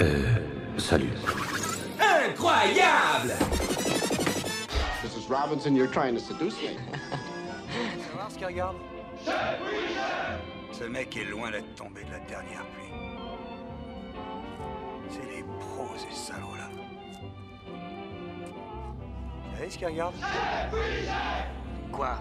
Euh, salut. Incroyable Mrs. Robinson, you're trying to seduce me. Tu vas voir ce qu'il regarde Ce mec est loin d'être tombé de la dernière pluie. C'est les pros, ces salauds-là. Vous savez ce qu'il regarde Quoi?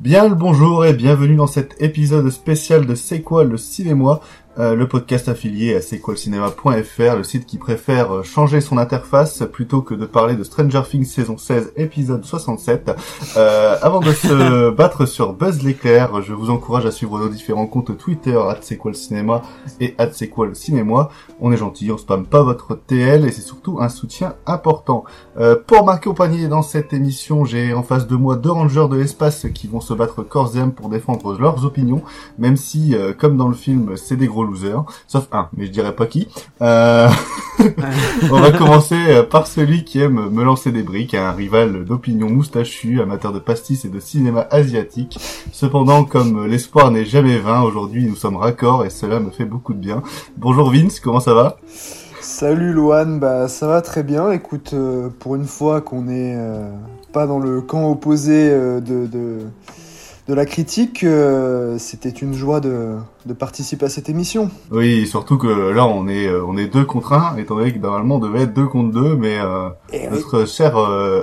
Bien le bonjour et bienvenue dans cet épisode spécial de C'est quoi le cinéma? Euh, le podcast affilié à quoi le site qui préfère euh, changer son interface plutôt que de parler de Stranger Things saison 16 épisode 67. Euh, avant de se battre sur Buzz l'éclair, je vous encourage à suivre nos différents comptes Twitter le cinéma et le cinéma. On est gentil, on spamme pas votre TL et c'est surtout un soutien important. Euh, pour m'accompagner dans cette émission, j'ai en face de moi deux rangers de l'espace qui vont se battre corps et âme pour défendre leurs opinions, même si, euh, comme dans le film, c'est des gros sauf un, mais je dirais pas qui. Euh... on va commencer euh, par celui qui aime me lancer des briques, un rival d'opinion moustachu, amateur de pastis et de cinéma asiatique. Cependant, comme l'espoir n'est jamais vain, aujourd'hui nous sommes raccords et cela me fait beaucoup de bien. Bonjour Vince, comment ça va? Salut Loane, bah ça va très bien. Écoute, euh, pour une fois qu'on n'est euh, pas dans le camp opposé de, de, de, la critique, euh, c'était une joie de, de, participer à cette émission. Oui, surtout que là on est on est deux contre un, étant donné que normalement on devait être deux contre deux, mais Et notre cher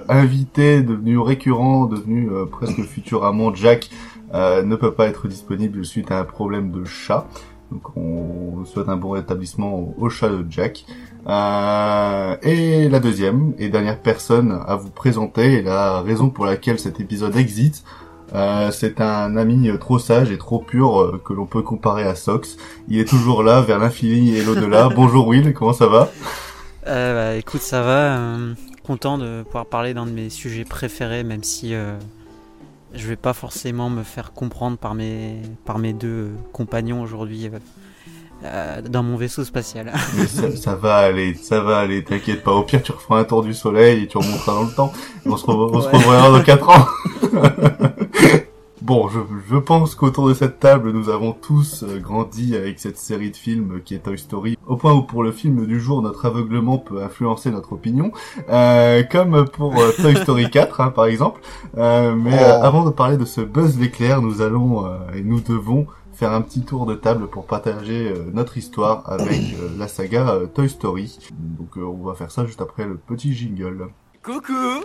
invité devenu récurrent, devenu presque futur amant Jack, ne peut pas être disponible suite à un problème de chat. Donc on souhaite un bon rétablissement au chat de Jack. Euh, et la deuxième et dernière personne à vous présenter, et la raison pour laquelle cet épisode existe, euh, c'est un ami trop sage et trop pur euh, que l'on peut comparer à Sox. Il est toujours là, vers l'infini et l'au-delà. Bonjour Will, comment ça va? Euh, bah, Écoute, ça va. Euh, content de pouvoir parler d'un de mes sujets préférés, même si euh, je vais pas forcément me faire comprendre par mes, par mes deux compagnons aujourd'hui euh, dans mon vaisseau spatial. Mais ça, ça va aller, ça va aller, t'inquiète pas. Au pire, tu referas un tour du soleil et tu remonteras dans le temps. On se, re- on se reverra dans 4 ans. Bon, je, je pense qu'autour de cette table, nous avons tous euh, grandi avec cette série de films qui est Toy Story, au point où pour le film du jour, notre aveuglement peut influencer notre opinion, euh, comme pour euh, Toy Story 4, hein, par exemple. Euh, mais Oh. avant de parler de ce Buzz l'éclair, nous allons euh, et nous devons faire un petit tour de table pour partager euh, notre histoire avec euh, la saga euh, Toy Story. Donc on va faire ça juste après le petit jingle. Coucou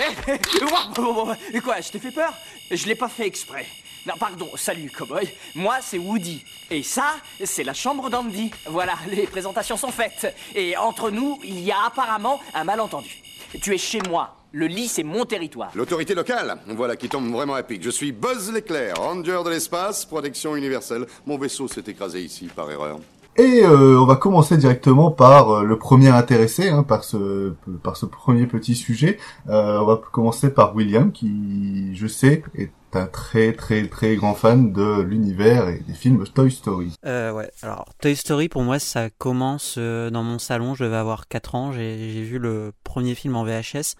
Quoi, je t'ai fait peur? Je l'ai pas fait exprès. Non, pardon, salut, cowboy. Moi, c'est Woody. Et ça, c'est la chambre d'Andy. Voilà, les présentations sont faites. Et entre nous, il y a apparemment un malentendu. Tu es chez moi. Le lit, c'est mon territoire. L'autorité locale, voilà qui tombe vraiment à pic. Je suis Buzz l'éclair, ranger de l'espace, protection universelle. Mon vaisseau s'est écrasé ici par erreur. Et euh, on va commencer directement par euh, le premier intéressé, hein, par ce par ce premier petit sujet. Euh, on va commencer par William, qui, je sais, est un très très très grand fan de l'univers et des films Toy Story. Euh, ouais, alors Toy Story pour moi ça commence dans mon salon, je devais avoir 4 ans, j'ai j'ai vu le premier film en VHS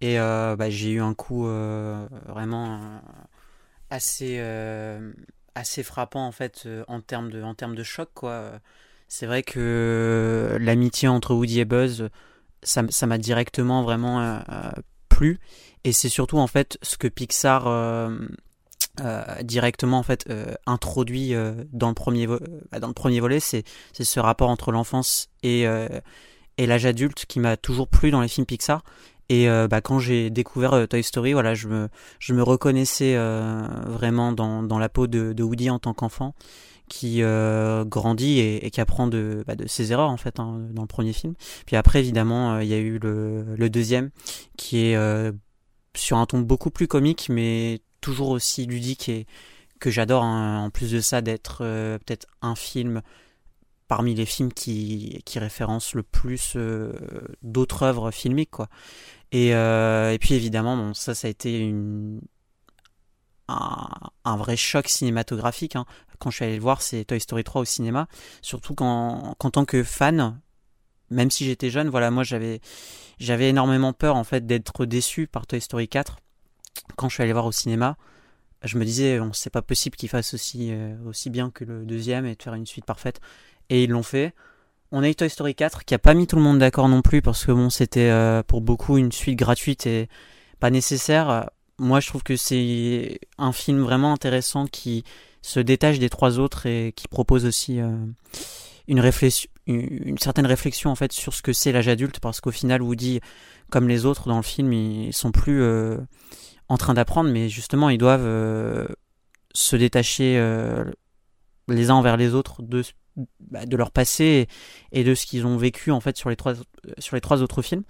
et euh, bah, j'ai eu un coup euh, vraiment euh, assez, assez frappant en fait en termes de, en de choc quoi. C'est vrai que l'amitié entre Woody et Buzz, ça m'a directement vraiment plu et c'est surtout en fait ce que Pixar euh, directement en fait introduit dans le premier euh, dans le premier volet c'est ce rapport entre l'enfance et et l'âge adulte qui m'a toujours plu dans les films Pixar et euh, bah, quand j'ai découvert euh, Toy Story voilà je me je me reconnaissais euh, vraiment dans dans la peau de, Woody en tant qu'enfant qui grandit et, qui apprend de, bah, de ses erreurs en fait hein, dans le premier film. Puis après évidemment il y a eu le, le deuxième qui est sur un ton beaucoup plus comique mais toujours aussi ludique et que j'adore hein, en plus de ça d'être peut-être un film parmi les films qui, référencent le plus euh, d'autres œuvres filmiques quoi. Et, euh, et puis évidemment bon ça ça a été un, vrai choc cinématographique hein. quand je suis allé le voir c'est Toy Story 3 au cinéma surtout qu'en tant que fan même si j'étais jeune voilà moi j'avais énormément peur en fait d'être déçu par Toy Story 4 quand je suis allé voir au cinéma je me disais, on c'est pas possible qu'ils fassent aussi, aussi bien que le deuxième et de faire une suite parfaite. Et ils l'ont fait. On a eu Toy Story 4 qui a pas mis tout le monde d'accord non plus parce que bon, c'était pour beaucoup une suite gratuite et pas nécessaire. Moi, je trouve que c'est un film vraiment intéressant qui se détache des trois autres et qui propose aussi une réflexion, une certaine réflexion en fait sur ce que c'est l'âge adulte parce qu'au final Woody comme les autres dans le film ils sont plus euh, en train d'apprendre mais justement ils doivent euh, se détacher euh, les uns envers les autres de, bah, de leur passé et, de ce qu'ils ont vécu en fait sur les trois, sur les trois autres films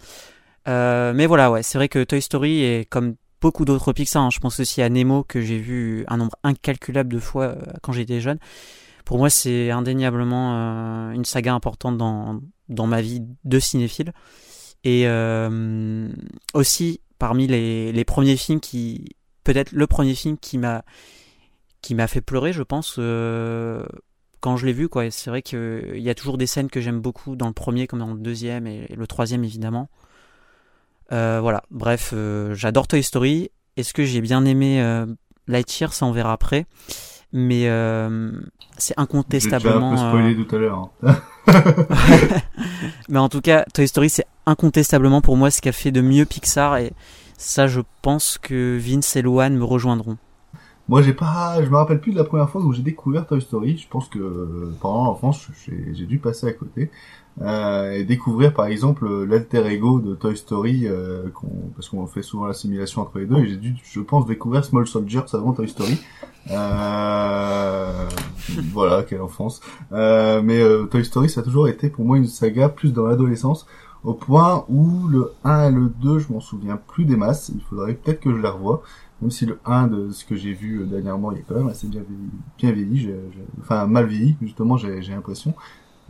mais voilà ouais c'est vrai que Toy Story est comme beaucoup d'autres Pixar hein, je pense aussi à Nemo que j'ai vu un nombre incalculable de fois quand j'étais jeune pour moi, c'est indéniablement euh, une saga importante dans, dans ma vie de cinéphile. Et euh, aussi, parmi les, les, premiers films qui. Peut-être le premier film qui m'a qui m'a fait pleurer, je pense, euh, quand je l'ai vu. quoi. C'est vrai qu'il y a toujours des scènes que j'aime beaucoup dans le premier, comme dans le deuxième et, le troisième, évidemment. voilà, bref, j'adore Toy Story. Est-ce que j'ai bien aimé Lightyear? Ça, on verra après mais euh, c'est incontestablement. J'ai un peu spoilé euh, tout à l'heure. Hein. mais en tout cas, Toy Story, c'est incontestablement pour moi ce qu'a fait de mieux Pixar et ça, je pense que Vince et Luan me rejoindront. Moi, j'ai pas, je me rappelle plus de la première fois où j'ai découvert Toy Story. Je pense que pendant l'enfance, j'ai dû passer à côté euh, et découvrir par exemple l'alter ego de Toy Story, euh, parce qu'on fait souvent l'assimilation entre les deux. Et j'ai dû, je pense, découvrir Small Soldiers avant Toy Story. Euh, voilà, quelle enfance. Euh, mais euh, Toy Story, ça a toujours été pour moi une saga plus dans l'adolescence, au point où le 1 et le 2, je m'en souviens plus des masses. Il faudrait peut-être que je les revoie. Même si le 1 de ce que j'ai vu euh, dernièrement, il est quand même assez bien vieilli, bien vieilli enfin mal vieilli, justement, j'ai l'impression.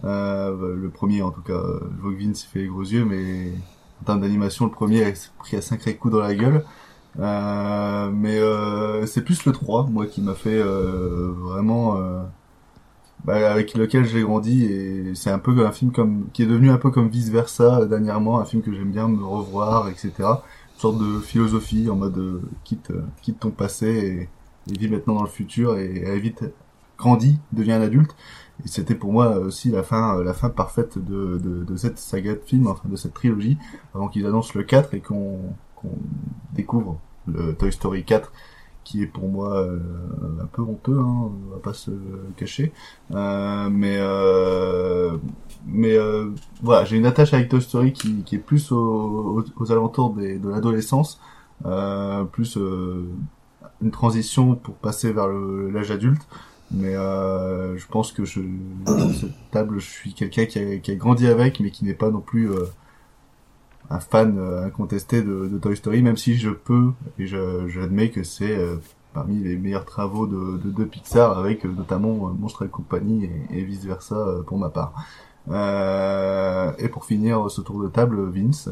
Euh, le premier, en tout cas, que Vince fait les gros yeux, mais en termes d'animation, le premier a pris un sacré coup dans la gueule. Euh, mais euh, c'est plus le 3, moi, qui m'a fait euh, vraiment... Euh, bah, avec lequel j'ai grandi et c'est un peu un film comme qui est devenu un peu comme vice versa dernièrement un film que j'aime bien me revoir etc sorte de philosophie en mode quitte quitte ton passé et, et vis maintenant dans le futur et, et vite grandit devient un adulte. Et c'était pour moi aussi la fin, la fin parfaite de, de, de cette saga de films, enfin de cette trilogie, avant qu'ils annoncent le 4 et qu'on qu'on découvre le Toy Story 4, qui est pour moi euh, un peu honteux, hein, on va pas se cacher. Euh, mais euh, mais euh, voilà, j'ai une attache avec Toy Story qui, qui est plus aux, aux, alentours des, de l'adolescence, plus une transition pour passer vers l'âge adulte. Mais euh, je pense que je, cette table, je suis quelqu'un qui a, qui a, grandi avec, mais qui n'est pas non plus euh, un fan euh, incontesté de, de, Toy Story, même si je peux, et j'admets que c'est euh, parmi les meilleurs travaux de, de, de Pixar, avec notamment Monstre et compagnie et, vice-versa pour ma part. et pour finir ce tour de table, Vince,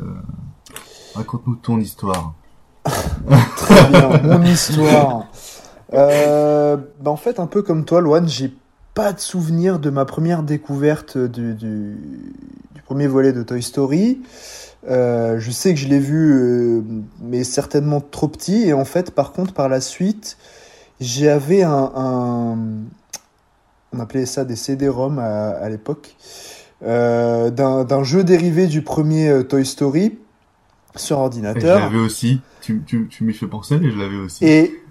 raconte-nous ton histoire. Très bien, mon histoire. Euh, bah en fait, un peu comme toi, Loane, j'ai pas de souvenir de ma première découverte du, du, du premier volet de Toy Story. Euh, je sais que je l'ai vu, euh, mais certainement trop petit. Et en fait, par contre, par la suite, j'avais un, un, On appelait ça des CD-ROM à, à l'époque. Euh, d'un jeu dérivé du premier Toy Story sur ordinateur. Je l'avais aussi. Tu, tu, tu m'y fais penser, mais je l'avais aussi. Et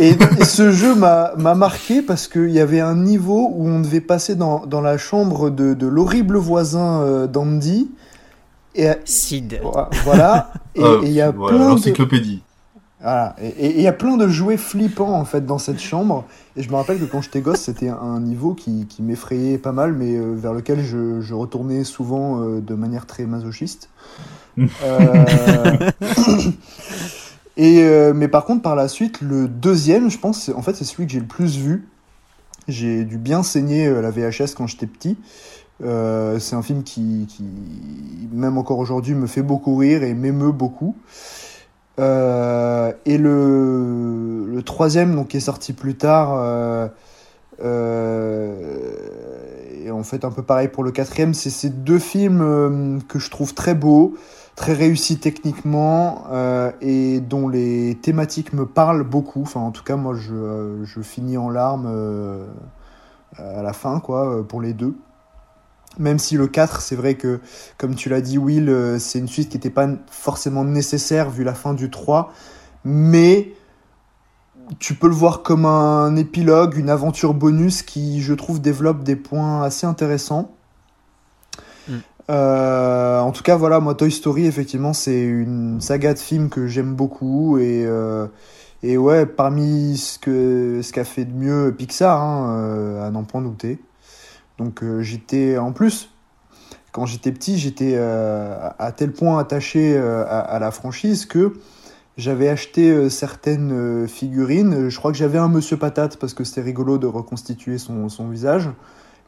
et, ce jeu m'a marqué parce qu'il y avait un niveau où on devait passer dans, dans la chambre de, de l'horrible voisin euh, d'Andy. Et, Sid. Voilà. Et ah, il y a plein l'encyclopédie. Voilà. Et il y a plein de jouets flippants en fait dans cette chambre. Et je me rappelle que quand j'étais gosse, c'était un niveau qui, qui m'effrayait pas mal, mais euh, vers lequel je, je retournais souvent euh, de manière très masochiste. euh... Et euh, mais par contre, par la suite, le deuxième, je pense, en fait, c'est celui que j'ai le plus vu. J'ai dû bien saigner euh, la VHS quand j'étais petit. Euh, c'est un film qui, qui même encore aujourd'hui, me fait beaucoup rire et m'émeut beaucoup. Euh, et le, le troisième, donc, qui est sorti plus tard, euh, et en, fait un peu pareil pour le quatrième. C'est ces deux films euh, que je trouve très beaux, très réussis techniquement euh, et dont les thématiques me parlent beaucoup. Enfin, en tout cas, moi, je, euh, finis en larmes euh, à la fin, quoi, pour les deux. Même si le 4, c'est vrai que, comme tu l'as dit, Will, c'est une suite qui n'était pas forcément nécessaire vu la fin du 3, mais tu peux le voir comme un épilogue, une aventure bonus qui, je trouve, développe des points assez intéressants. Euh, en tout cas, voilà, moi, Toy Story, effectivement, c'est une saga de films que j'aime beaucoup et, euh, et ouais, parmi ce que ce qu'a fait de mieux Pixar, hein, euh, à n'en point douter. Donc j'étais, en plus, quand j'étais petit, j'étais à tel point attaché à, à la franchise que j'avais acheté certaines figurines. Je crois que j'avais un Monsieur Patate parce que c'était rigolo de reconstituer son, son visage.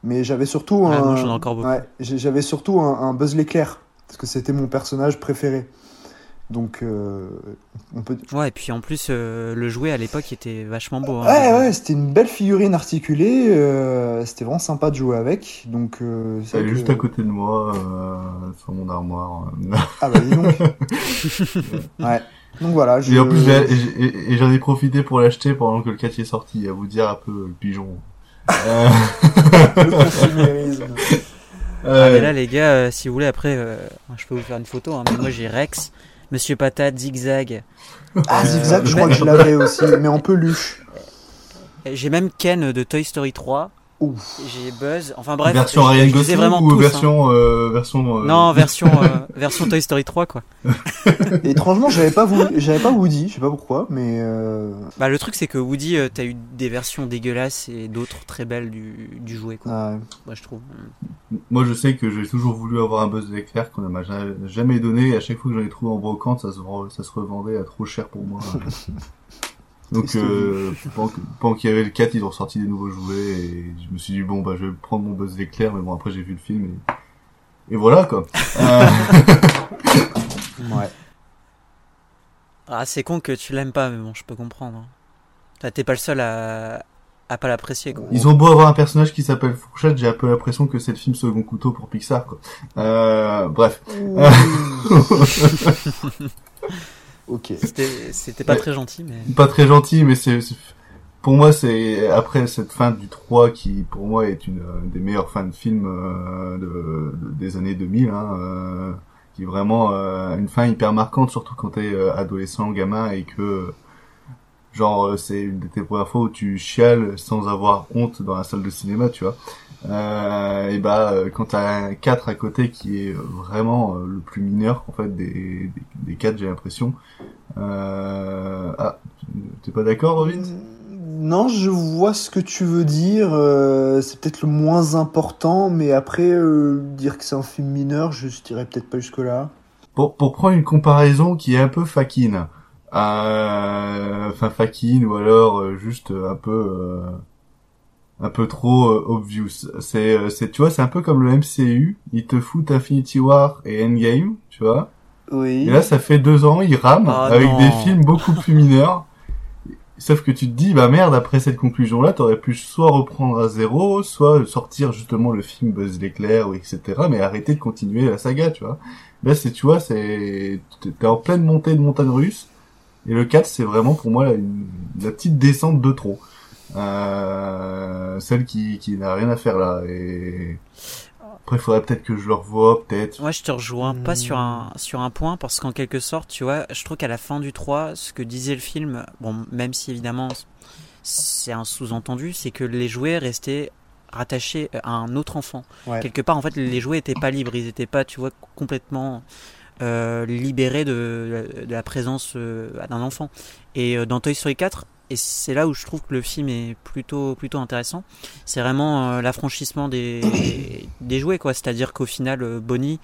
Mais j'avais surtout Ouais, un. Ouais, j'avais surtout Buzz l'éclair parce que c'était mon personnage préféré. Donc euh, on peut. Ouais, et puis en plus, euh, le jouet à l'époque était vachement beau. hein. Ouais, ouais, c'était une belle figurine articulée. euh, c'était vraiment sympa de jouer avec. Donc euh, c'est Elle est que- juste à côté de moi, euh, sur mon armoire. Ah bah dis donc. ouais. Donc voilà. Je... Et en plus, et j'en ai profité pour l'acheter pendant que le 4 est sorti, à vous dire un peu le pigeon. Le consumérisme. Ah, mais là, les gars, euh, si vous voulez, après, euh, je peux vous faire une photo. hein, mais moi, j'ai Rex, Monsieur Patate, Zigzag. Ah, Euh, Zigzag, je mais- crois que je l'avais aussi, mais en peluche. J'ai même Ken de Toy Story 3. Ouf. J'ai Buzz. Enfin bref, version je- Ryan Gosling vraiment ou tous, hein. version euh, version euh, Non, version, euh, version Toy Story 3, quoi. Étrangement, j'avais pas, j'avais pas Woody, je sais pas pourquoi, mais. Euh... Bah, le truc, c'est que Woody, euh, t'as eu des versions dégueulasses et d'autres très belles du, du jouet, quoi. ah ouais. Moi, je trouve. Moi, je sais que j'ai toujours voulu avoir un buzz d'éclair qu'on ne m'a ja- jamais donné. Et à chaque fois que j'en ai trouvé en brocante, ça se, ça se revendait à trop cher pour moi. Donc, euh, pendant, qu'il y avait le 4, ils ont sorti des nouveaux jouets et je me suis dit bon bah je vais prendre mon buzz d'éclair. Mais bon après j'ai vu le film et, et voilà quoi. Euh, Ouais. Ah, c'est con que tu l'aimes pas, mais bon, je peux comprendre. hein. T'as- T'es pas le seul à, à pas l'apprécier, quoi. ils ont beau avoir un personnage qui s'appelle Fourchette, j'ai un peu l'impression que c'est le film second couteau pour Pixar quoi. Euh, bref. ok. C'était c'était pas très gentil, mais. pas très gentil, mais c'est pour moi c'est après cette fin du 3 qui pour moi est une euh, des meilleures fins de film euh, de, de- des années 2000 hein, euh, qui est vraiment euh, une fin hyper marquante surtout quand t'es euh, adolescent gamin et que genre euh, c'est une de tes premières fois où tu chiales sans avoir honte dans la salle de cinéma tu vois euh, et bah euh, quand t'as un 4 à côté qui est vraiment euh, le plus mineur en fait des des, des 4 j'ai l'impression euh... ah T'es pas d'accord, Robin? Non, je vois ce que tu veux dire. euh, c'est peut-être le moins important, mais après, euh, dire que c'est un film mineur, je dirais peut-être pas jusque-là. pour, pour prendre une comparaison qui est un peu faquine, euh, enfin faquine ou alors juste un peu euh, un peu trop euh, obvious. C'est euh, c'est tu vois, c'est un peu comme le MCU, ils te foutent Infinity War et Endgame, tu vois. Oui. Et là, ça fait deux ans, ils rament Ah avec non. des films beaucoup plus mineurs. Sauf que tu te dis, bah merde, après cette conclusion-là, t'aurais pu soit reprendre à zéro, soit sortir justement le film Buzz l'éclair, ou etc., mais arrêter de continuer la saga, tu vois. Là, c'est, tu vois, c'est, t'es en pleine montée de montagne russe, et le 4, c'est vraiment pour moi la petite descente de trop. Euh, celle qui, qui n'a rien à faire là, et après, il faudrait peut-être que je le revoie, peut-être. Moi, je te rejoins pas Hmm. sur un, sur un point parce qu'en quelque sorte, tu vois, je trouve qu'à la fin du 3, ce que disait le film, bon, même si évidemment c'est un sous-entendu, c'est que les jouets restaient rattachés à un autre enfant. Ouais. Quelque part, en fait, les jouets étaient pas libres, ils étaient pas, tu vois, complètement euh, libérés de, de la présence euh, d'un enfant. Et dans Toy Story 4, et c'est là où je trouve que le film est plutôt plutôt intéressant. C'est vraiment euh, l'affranchissement des des jouets quoi. C'est-à-dire qu'au final, euh, Bonnie,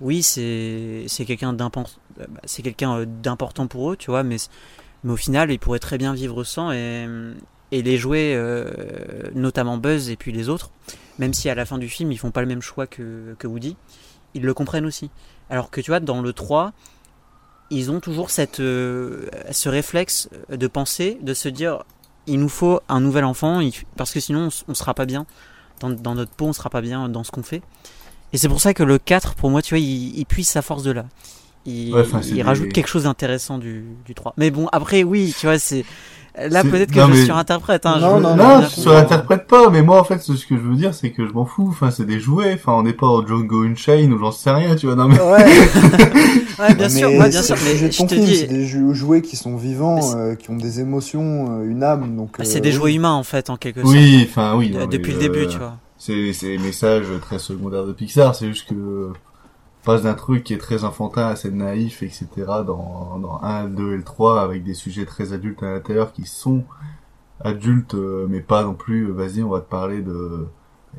oui, c'est quelqu'un d'important, c'est quelqu'un euh, d'important pour eux, tu vois, mais mais au final, ils pourraient très bien vivre sans et et les jouets, notamment Buzz et puis les autres, même si à la fin du film ils font pas le même choix que que Woody, ils le comprennent aussi. Alors que tu vois, dans le 3, ils ont toujours cette, euh, ce réflexe de penser, de se dire il nous faut un nouvel enfant, parce que sinon on, on sera pas bien dans, dans notre peau, on sera pas bien dans ce qu'on fait. Et c'est pour ça que le 4, pour moi, tu vois, il, il puise sa force de là. Il, Ouais, des- rajoute quelque chose d'intéressant du, du 3. Mais bon, après, oui, tu vois, c'est. Là, peut-être que non, je mais- surinterprète. Hein, Non, je- non, Non, compris. surinterprètes pas, mais moi en fait ce que je veux dire c'est que je m'en fous, enfin c'est des jouets, enfin on n'est pas au Django Unchained ou j'en sais rien, tu vois, non mais... Ouais, Ouais, bien sûr, mais ouais, bien c'est sûr. Mais je te dis, c'est des jou- jouets qui sont vivants, euh, qui ont des émotions, euh, une âme. Donc, bah, euh, c'est des oui. jouets humains, en fait, en quelque sorte. Oui, enfin oui. Depuis le début, euh, tu vois. C'est c'est les messages très secondaires de Pixar, c'est juste que passe d'un truc qui est très enfantin, assez naïf, etc. dans, dans 1, le 2 et le 3 avec des sujets très adultes à l'intérieur qui sont adultes euh, mais pas non plus euh, vas-y on va te parler de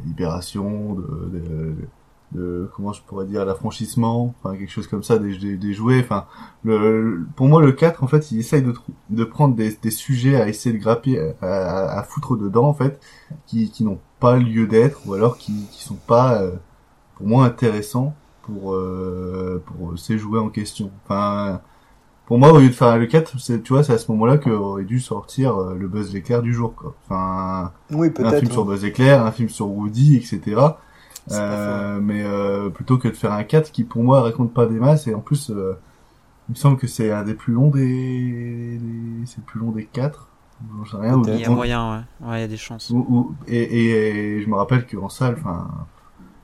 libération, de, comment je pourrais dire l'affranchissement, enfin quelque chose comme ça, des, des, jouets, enfin le, pour moi le 4 en fait il essaye de, de prendre des, des sujets à essayer de grapper, à, à- à foutre dedans en fait qui, qui n'ont pas lieu d'être ou alors qui, qui sont pas euh, pour moi intéressants pour euh, pour ces jouets en question. Enfin pour moi au lieu de faire le 4, c'est tu vois, c'est à ce moment-là qu'aurait dû sortir euh, le Buzz l'éclair du jour quoi. Enfin Oui, un film sur. Buzz l'éclair, un film sur Woody, etc. Euh, mais euh, plutôt que de faire un 4 qui pour moi raconte pas des masses et en plus euh, il me semble que c'est un des plus longs des, des- c'est le plus long des 4 j'en sais rien Il y a moyen, ouais. Ouais, il y a des chances. ou- ou- et, et, et je me rappelle qu'en salle, enfin,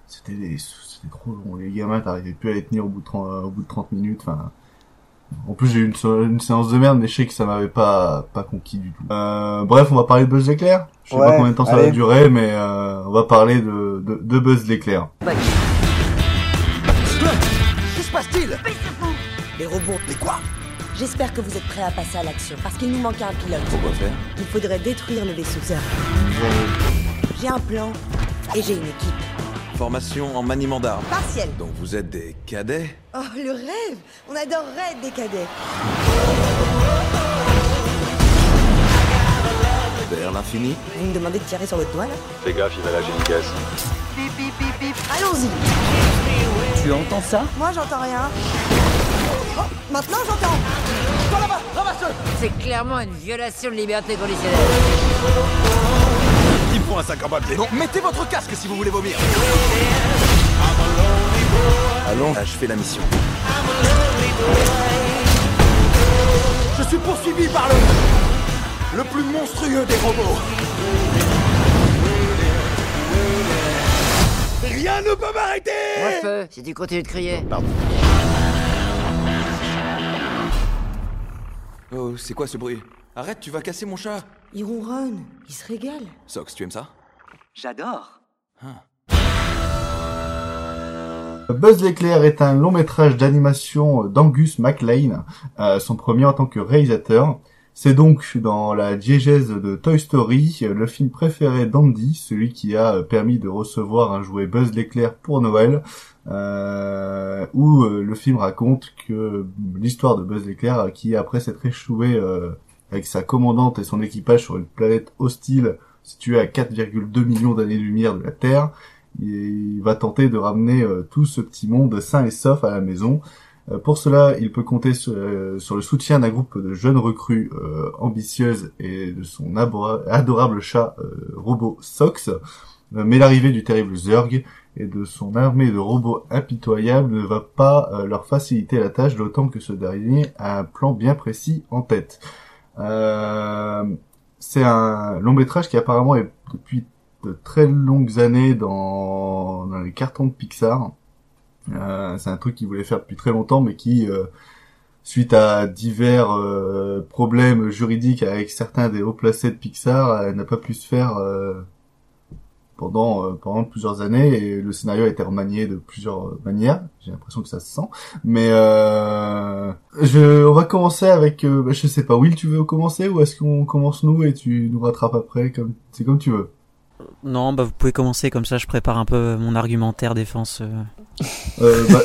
c'était trop long. Les gamins, t'arrivais plus à les tenir au bout de 30, au bout de 30 minutes. Enfin, en plus j'ai eu une, séance de merde, mais je sais que ça m'avait pas pas conquis du tout. Euh, bref, on va parler de Buzz l'éclair. Je sais Ouais, pas combien de temps ça va durer, mais euh, on va parler de, de, de Buzz l'éclair. Que se passe-t-il? Les robots. Mais quoi? J'espère que vous êtes prêts à passer à l'action, parce qu'il nous manque un pilote. Pourquoi faire? Il faudrait détruire le vaisseau. J'ai un plan et j'ai une équipe. Formation en maniement d'armes. Partielle. Donc vous êtes des cadets Oh, le rêve On adorerait être des cadets. vers l'infini. Vous me demandez de tirer sur votre doigt, là Fais gaffe, il va lâcher une caisse. Allons-y Tu entends ça Moi, j'entends rien. Oh, maintenant, j'entends C'est clairement une violation de liberté conditionnelle. Il me faut un sac en papier. Non, mettez votre casque si vous voulez vomir. Allons achever la mission. Je suis poursuivi par le... le plus monstrueux des robots. Rien ne peut m'arrêter Moi si tu continues de crier. Oh, c'est quoi ce bruit? Arrête, tu vas casser mon chat. Il ronronne, il se régale. Sox, tu aimes ça? J'adore. Buzz l'éclair est un long métrage d'animation d'Angus MacLean, euh, son premier en tant que réalisateur. C'est donc dans la diégèse de Toy Story, le film préféré d'Andy, celui qui a permis de recevoir un jouet Buzz l'éclair pour Noël, euh, où euh, le film raconte que l'histoire de Buzz l'éclair, qui après s'être échoué euh, avec sa commandante et son équipage sur une planète hostile située à 4,2 millions d'années-lumière de la Terre, il va tenter de ramener euh, tout ce petit monde sain et sauf à la maison. Euh, pour cela, il peut compter sur, euh, sur le soutien d'un groupe de jeunes recrues ambitieuses et de son adorable chat robot Sox. Mais l'arrivée du terrible Zurg et de son armée de robots impitoyables ne va pas leur faciliter la tâche, d'autant que ce dernier a un plan bien précis en tête. Euh, c'est un long métrage qui apparemment est depuis de très longues années dans, les cartons de Pixar. Euh, c'est un truc qu'ils voulaient faire depuis très longtemps, mais qui, euh, suite à divers euh, problèmes juridiques avec certains des hauts placés de Pixar, euh, n'a pas pu se faire pendant euh, pendant plusieurs années. Et le scénario a été remanié de plusieurs manières. J'ai l'impression que ça se sent. Mais euh, je, on va commencer avec, euh, bah, je sais pas, Will, tu veux commencer ou est-ce qu'on commence nous et tu nous rattrapes après comme c'est comme tu veux. Non, bah vous pouvez commencer comme ça, je prépare un peu mon argumentaire défense. euh. Euh, bah,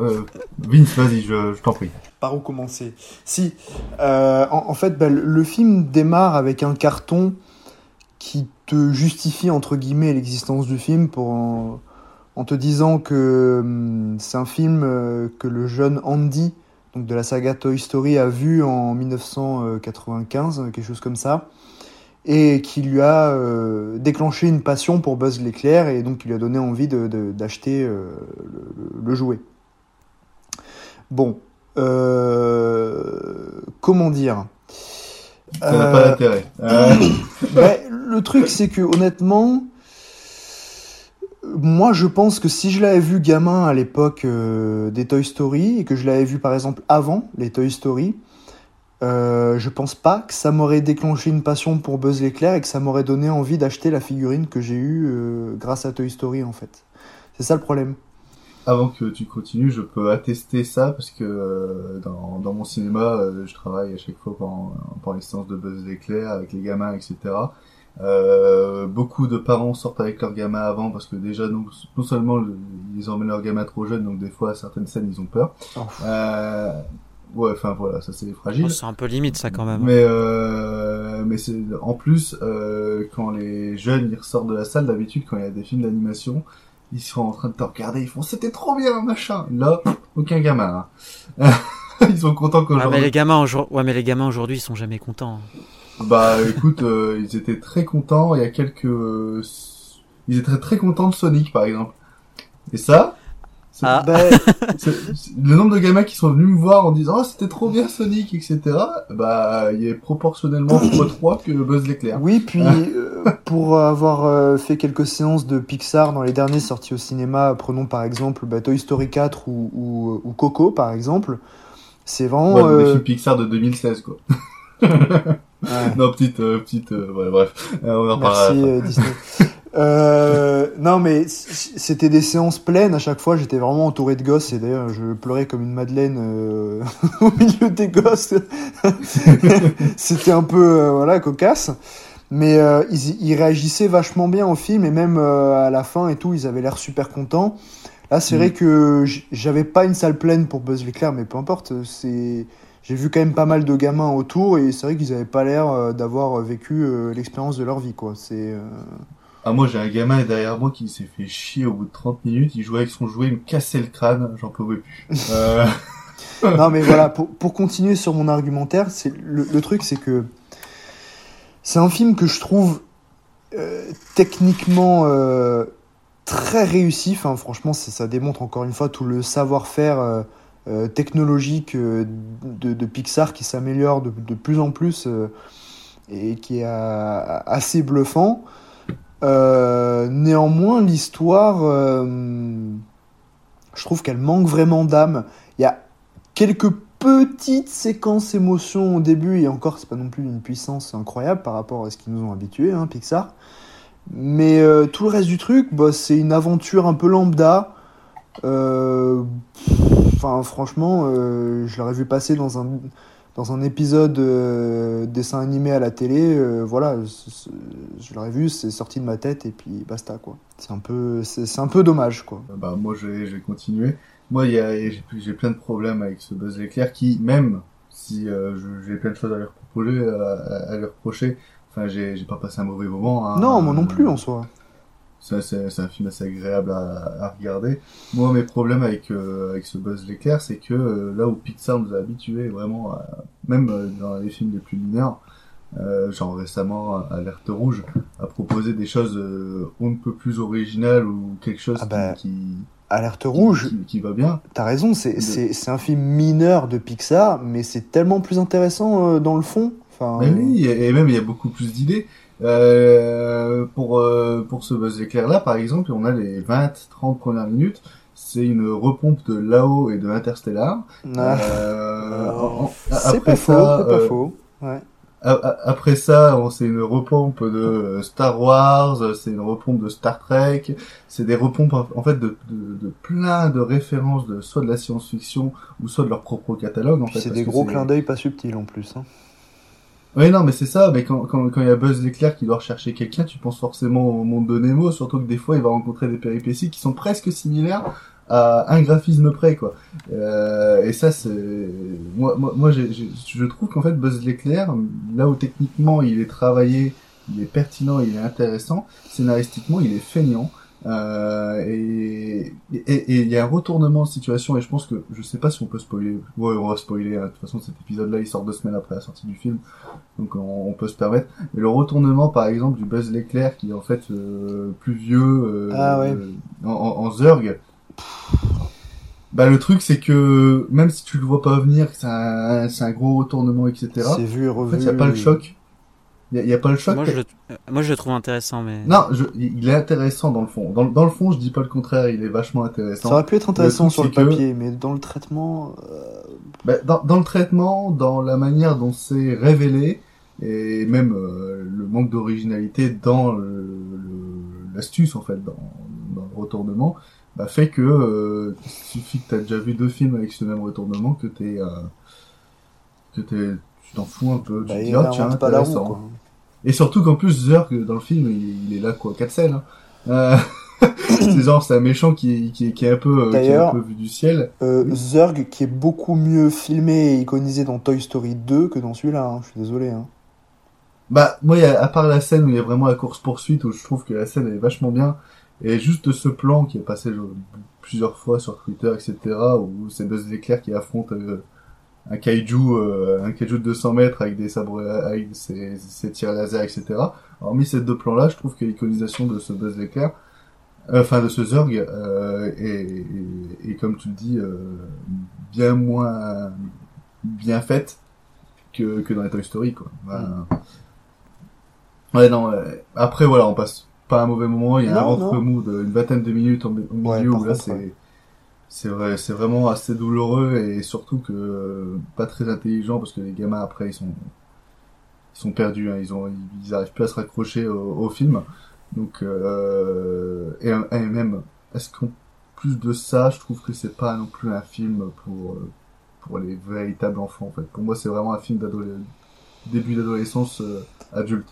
euh, Vince, vas-y, je, je t'en prie. Par où commencer? Si, euh, en, en fait, bah, le, le film démarre avec un carton qui te justifie entre guillemets l'existence du film pour en, te disant que hum, c'est un film euh, que le jeune Andy, donc de la saga Toy Story, a vu en 1995, quelque chose comme ça, et qui lui a euh, déclenché une passion pour Buzz l'éclair et donc qui lui a donné envie de- de- d'acheter euh, le, jouet. Bon, comment dire? Ça n'a pas Euh, d'intérêt. Ouais, le truc, c'est que honnêtement, moi, je pense que si je l'avais vu gamin à l'époque euh, des Toy Story et que je l'avais vu par exemple avant les Toy Story, euh, je pense pas que ça m'aurait déclenché une passion pour Buzz l'éclair et que ça m'aurait donné envie d'acheter la figurine que j'ai eue euh, grâce à Toy Story en fait. C'est ça le problème. Avant que tu continues, je peux attester ça parce que euh, dans, dans mon cinéma, euh, je travaille à chaque fois pendant, pendant les séances de Buzz l'éclair avec les gamins, etc. Euh, beaucoup de parents sortent avec leurs gamins avant parce que déjà non, non seulement le- ils emmènent leurs gamins trop jeunes, donc des fois à certaines scènes ils ont peur. Oh. Euh, ouais, enfin voilà, ça c'est fragile. Oh, c'est un peu limite ça quand même. Mais euh, mais c'est en plus euh, quand les jeunes ils ressortent de la salle d'habitude quand il y a des films d'animation ils sont en train de te regarder ils font c'était trop bien machin là aucun gamin hein. ils sont contents Ouais, mais qu'aujourd'hui les gamins aujourd'hui, ouais, mais les gamins aujourd'hui, ils sont jamais contents. bah écoute euh, ils étaient très contents il y a quelques euh, ils étaient très, très contents de Sonic par exemple et ça Ah. C'est- le nombre de gamins qui sont venus me voir en disant oh c'était trop bien Sonic etc bah il est proportionnellement x3 que Buzz l'éclair Oui, puis euh, pour avoir euh, fait quelques séances de Pixar dans les derniers sortis au cinéma, prenons par exemple bah, Toy Story 4 ou, ou, ou Coco par exemple, c'est vraiment... Ouais, des euh, films Pixar de 2016 quoi. ouais. non petite euh, petite ouais, bref on en Merci Disney. Euh, non mais c'était des séances pleines à chaque fois. J'étais vraiment entouré de gosses et d'ailleurs je pleurais comme une madeleine euh, au milieu des gosses. c'était un peu euh, voilà cocasse. Mais ils, ils réagissaient vachement bien au film et même à la fin et tout, ils avaient l'air super contents. Là, c'est Mm. vrai que j'avais pas une salle pleine pour Buzz l'éclair, mais peu importe. C'est j'ai vu quand même pas mal de gamins autour et c'est vrai qu'ils avaient pas l'air d'avoir vécu l'expérience de leur vie quoi. C'est Ah moi j'ai un gamin derrière moi qui s'est fait chier au bout de 30 minutes, il jouait avec son jouet, il me cassait le crâne, j'en pouvais plus. Euh, non mais voilà pour, pour continuer sur mon argumentaire, c'est le, le truc c'est que c'est un film que je trouve euh, techniquement euh, très réussi. Enfin franchement ça démontre encore une fois tout le savoir-faire euh, technologique de, de Pixar qui s'améliore de, de plus en plus et qui est assez bluffant. Euh, néanmoins, l'histoire, euh, je trouve qu'elle manque vraiment d'âme. Il y a quelques petites séquences émotions au début, et encore, c'est pas non plus une puissance incroyable par rapport à ce qu'ils nous ont habitués, hein, Pixar. Mais euh, tout le reste du truc, bah, c'est une aventure un peu lambda. Enfin, franchement, je l'aurais vu passer dans un, dans un épisode euh, dessin animé à la télé. euh, voilà, je l'aurais vu, c'est sorti de ma tête et puis basta quoi. C'est un peu, c'est un peu dommage quoi. bah moi je vais, je vais continuer. Moi j'ai plein de problèmes avec ce Buzz l'éclair qui même si euh, j'ai plein de choses à lui reprocher, à, à lui reprocher, enfin j'ai j'ai pas passé un mauvais moment. Hein. non, moi non plus en soi. Ça, c'est un film assez agréable à, à regarder. Moi, mes problèmes avec, euh, avec ce Buzz l'éclair, c'est que euh, là où Pixar nous a habitués vraiment, à- même euh, dans les films les plus mineurs, genre récemment Alerte Rouge, à proposer des choses on ne peut plus originales ou quelque chose Ah bah, qui, qui, Alerte rouge, qui, qui va bien. t'as raison, c'est De- un film mineur de Pixar, mais c'est tellement plus intéressant dans le fond. Enfin, Mais oui, et et même il y a beaucoup plus d'idées. Euh, pour euh, pour ce Buzz l'éclair là, par exemple, on a les 20-30 premières minutes. C'est une repompe de Lao et de Interstellar. ah, Euh, c'est pas faux, ça, c'est pas euh, faux. Ouais. après ça, c'est une repompe de euh, Star Wars, c'est une repompe de Star Trek, c'est des repompes en fait de, de, de plein de références de soit de la science-fiction ou soit de leur propre catalogue. En Puis fait, c'est des gros clins d'œil pas subtils en plus. Hein. Oui, non, mais c'est ça. Mais quand quand quand il y a Buzz l'éclair qui doit rechercher quelqu'un, tu penses forcément au monde de Nemo, surtout que des fois il va rencontrer des péripéties qui sont presque similaires à un graphisme près, quoi. Euh, et ça, c'est moi, moi, j'ai- je trouve qu'en fait Buzz l'éclair, là où techniquement il est travaillé, il est pertinent, il est intéressant, scénaristiquement il est feignant. Euh, et et il y a un retournement de situation et je pense que je sais pas si on peut spoiler. Ouais, on va spoiler. hein. De toute façon, cet épisode-là, il sort deux semaines après la sortie du film, donc on, on peut se permettre. Mais le retournement, par exemple, du Buzz l'éclair qui est en fait euh, plus vieux euh, Ah ouais. en, en, en Zurg. Bah le truc c'est que même si tu le vois pas venir, que c'est un, gros retournement, etc. C'est vu et En revu. fait, il y a pas le choc. Il y a, pas le choc. Moi je, le, euh, moi, je le trouve intéressant, mais. Non, je, il est intéressant dans le fond. Dans, dans le fond, je dis pas le contraire, il est vachement intéressant. Ça aurait pu être intéressant sur le que- papier, mais dans le traitement. euh, Bah, dans, dans le traitement, dans la manière dont c'est révélé, et même euh, le manque d'originalité dans le- le- l'astuce en fait, dans, dans le retournement, bah, fait que euh, il suffit que t'as déjà vu deux films avec ce même retournement que t'es euh, que t'es tu t'en fous un peu, tu bah, te dis ah tiens roue, intéressant. quoi. Et surtout qu'en plus Zurg dans le film il, il est là quoi quatre scènes. Hein. Euh, c'est genre c'est un méchant qui, qui, qui est un peu euh, qui est un peu vu du ciel. Euh, Zurg qui est beaucoup mieux filmé et iconisé dans Toy Story 2 que dans celui-là, hein, je suis désolé. Hein. Bah, moi, il y a- à part la scène où il y a vraiment la course-poursuite, où je trouve que la scène est vachement bien, et juste ce plan qui est passé genre, plusieurs fois sur Twitter, etc., où c'est Buzz l'éclair qui affronte euh, un kaiju, euh, un kaiju de 200 mètres avec des sabres, avec ses, ses tirs laser, etc. Hormis ces deux plans-là, je trouve que l'iconisation de ce Buzz l'éclair, euh, enfin de ce Zurg, euh, est, est- est, comme tu le dis, euh, bien moins bien faite que, que dans les Toy Story, quoi. Voilà. Ouais, non, euh, après, voilà, on passe pas un mauvais moment, il y a un rentre mou d'une vingtaine de minutes au, Ouais, milieu où là, c'est. C'est vrai, c'est vraiment assez douloureux et surtout que euh, pas très intelligent parce que les gamins après, ils sont, ils sont perdus, hein, ils ont, ils arrivent plus à se raccrocher au, au film. Donc, euh, et, même, est-ce qu'en plus de ça, je trouve que c'est pas non plus un film pour, euh, pour les véritables enfants, en fait. Pour moi, c'est vraiment un film d'adolescence, début d'adolescence euh, adulte.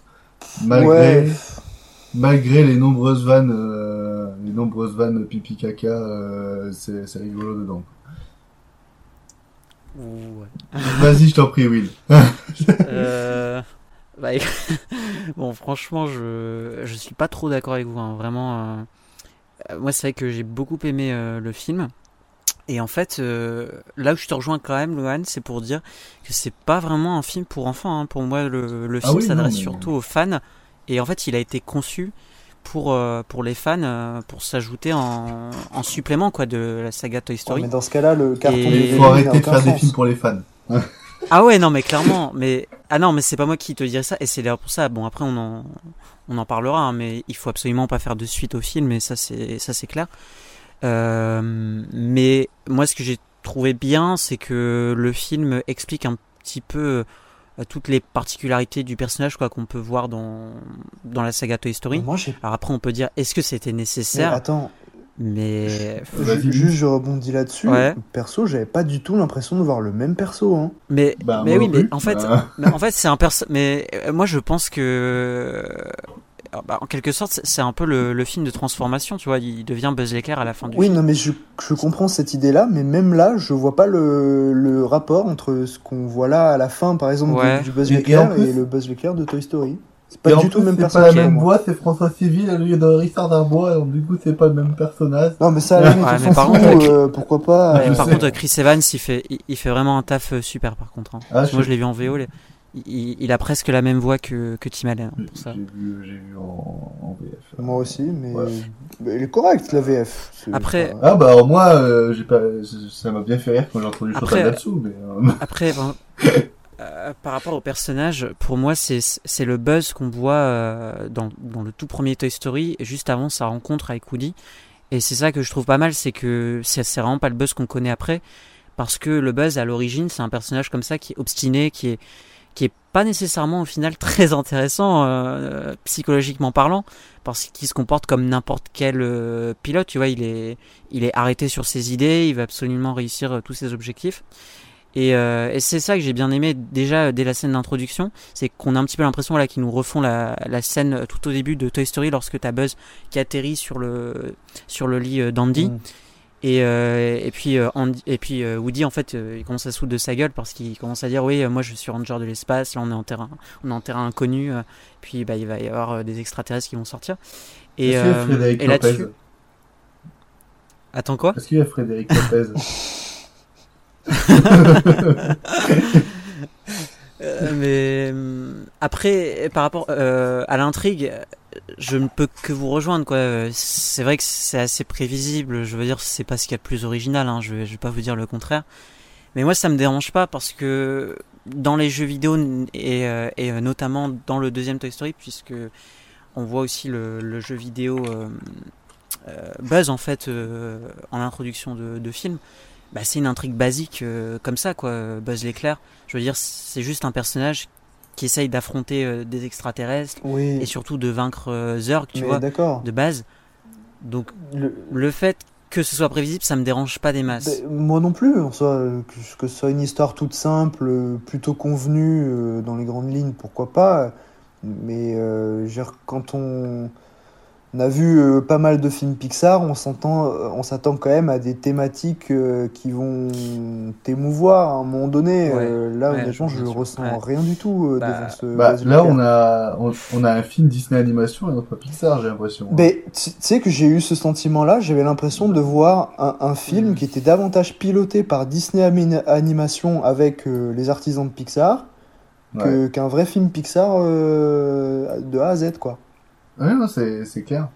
Malgré. Malgré les nombreuses vannes, euh, les nombreuses vannes pipi caca, euh, c'est, rigolo dedans. Ouais. Vas-y, je t'en prie, Will. Euh, bah, bon, franchement, je je suis pas trop d'accord avec vous. hein. Vraiment, euh, moi, c'est vrai que j'ai beaucoup aimé le film. Et en fait, euh, là où je te rejoins quand même, Lohan, c'est pour dire que c'est pas vraiment un film pour enfants. hein. Pour moi, le, le Ah film oui, s'adresse mais- surtout aux fans. Et en fait, il a été conçu pour euh, pour les fans, euh, pour s'ajouter en, en supplément quoi de la saga Toy Ouais, Story. mais dans ce cas-là, le carton Et- Il film faut arrêter de faire des sens. films pour les fans. Ah ouais, non, mais clairement, mais ah non, mais c'est pas moi qui te dirais ça, et c'est d'ailleurs pour ça. Bon, après on en on en parlera, hein, mais il faut absolument pas faire de suite au film, et ça c'est ça c'est clair. Euh, mais moi, ce que j'ai trouvé bien, c'est que le film explique un petit peu euh, toutes les particularités du personnage quoi qu'on peut voir dans dans la saga Toy Story. Moi. Alors après, on peut dire est-ce que c'était Mais nécessaire, attends, mais Vas-y, ju- juste je rebondis là-dessus. Ouais. Perso, j'avais pas du tout l'impression de voir le même perso. Hein. Mais, Bah, mais oui, mais en fait, Bah. mais en fait, c'est un perso. Mais euh, moi, je pense que, bah, en quelque sorte, c'est- c'est un peu le, le film de transformation. Tu vois, il devient Buzz l'éclair à la fin du Oui, film. non, mais je, je comprends cette idée-là, mais même là, je vois pas le, le rapport entre ce qu'on voit là à la fin, par exemple, Ouais. du, du Buzz et l'éclair et, le Buzz l'éclair de Toy Story. C'est pas du tout plus, le même c'est personnage. pas la même voix, c'est François Civil au lieu de Richard Darbois, donc du coup c'est pas le même personnage. Non, mais ça, à la limite, Ouais, mais par contre, euh, pourquoi pas. Ouais, je par contre, Chris Evans, il fait, il, il fait vraiment un taf euh, super, par contre. hein. Ah, Parce moi, je- je l'ai vu en VO. les- Il, il a presque la même voix que, que Tim Allen. hein, pour ça. J'ai vu, j'ai vu en, en VF. Moi aussi, mais, Ouais. mais elle est correcte, la VF. Après- pas- Ah bah moi, euh, j'ai pas, ça m'a bien fait rire quand j'ai entendu Chantal là-dessous, mais euh, Après, ben, euh, par rapport au personnage, pour moi, c'est c'est le buzz qu'on voit euh, dans, dans le tout premier Toy Story, juste avant sa rencontre avec Woody. Et c'est ça que je trouve pas mal, c'est que c'est c'est vraiment pas le buzz qu'on connaît après, parce que le buzz à l'origine, c'est un personnage comme ça qui est obstiné, qui est pas nécessairement au final très intéressant euh, psychologiquement parlant parce qu'il se comporte comme n'importe quel euh, pilote tu vois il est il est arrêté sur ses idées il va absolument réussir euh, tous ses objectifs et, c'est ça que j'ai bien aimé déjà dès la scène d'introduction, c'est qu'on a un petit peu l'impression là qu'ils nous refont la, scène tout au début de Toy Story lorsque t'as Buzz qui atterrit sur le sur le lit d'Andy. Mm. Et, euh, et puis, euh, Andy- et puis euh, Woody en fait il commence à se foutre de sa gueule parce qu'il commence à dire oui moi je suis ranger de l'espace. Là on est en terrain on est en terrain inconnu puis bah, il va y avoir des extraterrestres qui vont sortir. Et, et là-dessus Attends quoi? Est-ce qu'il y a Frédéric Lopez? Mais après, par rapport à l'intrigue, je ne peux que vous rejoindre. quoi. C'est vrai que c'est assez prévisible. Je veux dire, c'est pas ce qu'il y a de plus original. Hein. Je, vais, je vais pas vous dire le contraire. Mais moi, ça me dérange pas parce que dans les jeux vidéo et, euh, euh, notamment dans le deuxième Toy Story, puisque on voit aussi le, jeu vidéo euh, Buzz en fait en introduction de, film. Bah, c'est une intrigue basique comme ça, quoi. Buzz l'éclair. Je veux dire, c'est juste un personnage qui essaye d'affronter euh, des extraterrestres Oui. et surtout de vaincre euh, Zurg, tu Mais vois, de base. Donc, Le- le fait que ce soit prévisible, ça me dérange pas des masses. Ben, moi non plus, en soi, euh, que, que ce soit une histoire toute simple, plutôt convenue dans les grandes lignes, pourquoi pas. Mais euh, dire, quand on, on a vu euh, pas mal de films Pixar, on s'entend, euh, on s'attend quand même à des thématiques euh, qui vont t'émouvoir à un moment donné. Ouais, Euh, là, ouais, honnêtement, je ressens ouais. rien du tout euh, Bah, devant ce. Bah, là, on a, on, on a un film Disney Animation et non pas Pixar, j'ai l'impression. hein. Mais tu sais que j'ai eu ce sentiment-là, j'avais l'impression de voir un, un film Mm. qui était davantage piloté par Disney Animation avec euh, les artisans de Pixar qu'un vrai film Pixar euh, de A à Z, quoi. Ouais, c'est clair.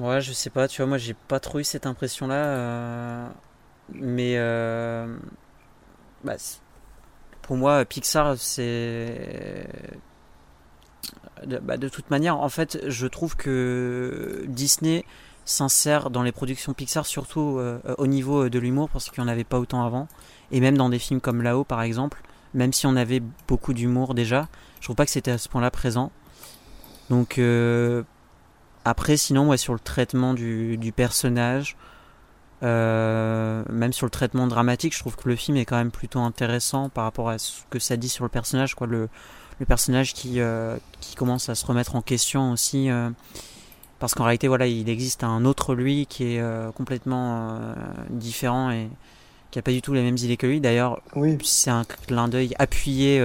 Ouais, je sais pas, tu vois, moi j'ai pas trop eu cette impression-là. euh, Mais euh, bah, pour moi, Pixar, c'est. De, bah, de toute manière, en fait, je trouve que Disney s'insère dans les productions Pixar, surtout euh, au niveau de l'humour, parce qu'il n'y en avait pas autant avant. Et même dans des films comme Là-haut, par exemple, même si on avait beaucoup d'humour déjà, je trouve pas que c'était à ce point-là présent. Donc, euh, après, sinon, ouais, sur le traitement du, du personnage, euh, même sur le traitement dramatique, je trouve que le film est quand même plutôt intéressant par rapport à ce que ça dit sur le personnage, quoi. Le, le personnage qui, euh, qui commence à se remettre en question aussi. euh, parce qu'en réalité, voilà, il existe un autre lui qui est complètement différent et qui a pas du tout les mêmes idées que lui. D'ailleurs, Oui. c'est un clin d'œil appuyé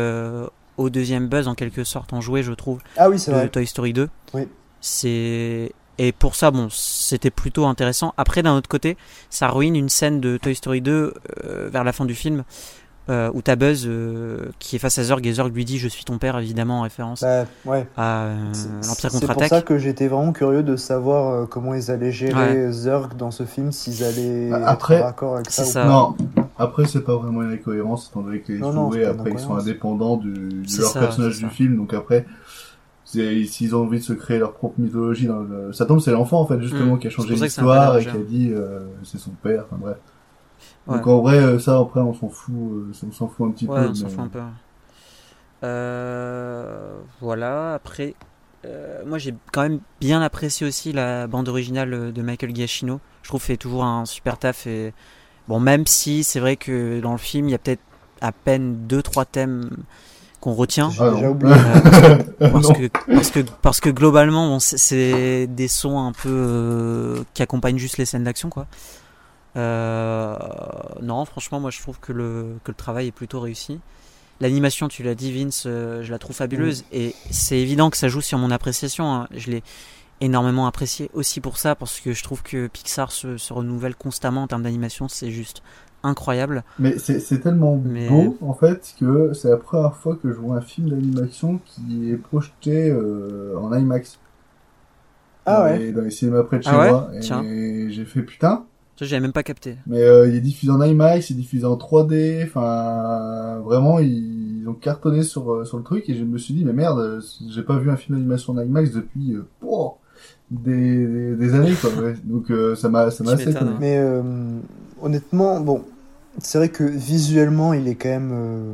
au deuxième buzz en quelque sorte en jouet, je trouve Ah oui, c'est vrai. Toy Story 2. Oui. C'est et pour ça bon, c'était plutôt intéressant. Après d'un autre côté, ça ruine une scène de Toy Story 2 euh, vers la fin du film euh, où t'as Buzz euh, qui est face à Zurg et Zurg lui dit je suis ton père évidemment en référence Bah, ouais. à euh, C'est- l'Empire C'est pour contre-attaque. ça que j'étais vraiment curieux de savoir euh, comment ils allaient gérer Zurg dans ce film, s'ils allaient Bah, après, être d'accord avec ça. ou. Non, après, c'est pas vraiment une incohérence, étant donné que les Non, jouets, après, ils sont indépendants du, de leur ça, personnage du ça. film, donc après, s'ils ont envie de se créer leur propre mythologie dans le... Ça tombe, c'est l'enfant, en fait, justement, Mm. qui a changé l'histoire et qui a dit, euh, c'est son père, enfin bref. Ouais. Donc en vrai, euh, ça, après, on s'en fout, euh, on s'en fout un petit Ouais, peu. on s'en mais- fout un peu. Euh, voilà, après, euh, moi j'ai quand même bien apprécié aussi la bande originale de Michael Giacchino. Je trouve qu'il fait toujours un super taf. Et... Bon, même si c'est vrai que dans le film, il y a peut-être à peine 2-3 thèmes qu'on retient. J'ai Ah, déjà non. oublié. Euh, parce, que, parce, que, parce que globalement, bon, c'est- des sons un peu euh, qui accompagnent juste les scènes d'action, quoi. Euh, non, franchement, moi je trouve que le, que le travail est plutôt réussi. L'animation, tu l'as dit, Vince, euh, je la trouve fabuleuse. Et c'est évident que ça joue sur mon appréciation. hein. Je l'ai énormément apprécié aussi pour ça, parce que je trouve que Pixar se, se renouvelle constamment en termes d'animation. C'est juste incroyable. Mais c'est c'est tellement Mais- beau, en fait, que c'est la première fois que je vois un film d'animation qui est projeté euh, en IMAX. Ah dans ouais. les, dans les cinémas près de chez Ah ouais moi. Tiens. Et j'ai fait putain. Ça, j'avais même pas capté. Mais euh, il est diffusé en IMAX, il est diffusé en 3D, enfin vraiment ils ont cartonné sur euh, sur le truc et je me suis dit mais merde, euh, j'ai pas vu un film d'animation en IMAX depuis euh, oh, des, des, des années quoi. ouais. Donc euh, ça m'a ça m'a assez étonné. Mais euh, honnêtement, bon, c'est vrai que visuellement, il est quand même euh,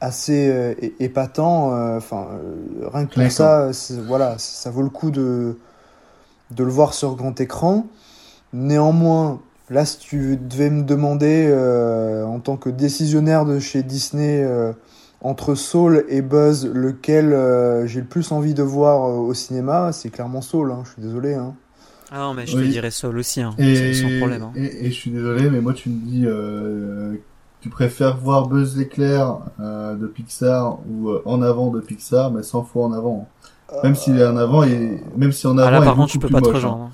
assez euh, épatant. euh, Enfin, euh, rien que pour ça, voilà, ça vaut le coup de, de le voir sur grand écran. Néanmoins, là, si tu devais me demander, euh, en tant que décisionnaire de chez Disney, euh, entre Soul et Buzz, lequel euh, j'ai le plus envie de voir euh, au cinéma, c'est clairement Soul. hein, je suis désolé. Hein. Ah non, mais je Oui. te dirais Soul aussi, hein, Et, sans problème. hein. et, et je suis désolé, mais moi tu me dis, euh, tu préfères voir Buzz l'éclair euh, de Pixar ou euh, en avant de Pixar, mais 100 fois en avant. Même s'il est en avant, et même si en avant, Ah là, par contre, je peux pas te moche, hein. rejoindre.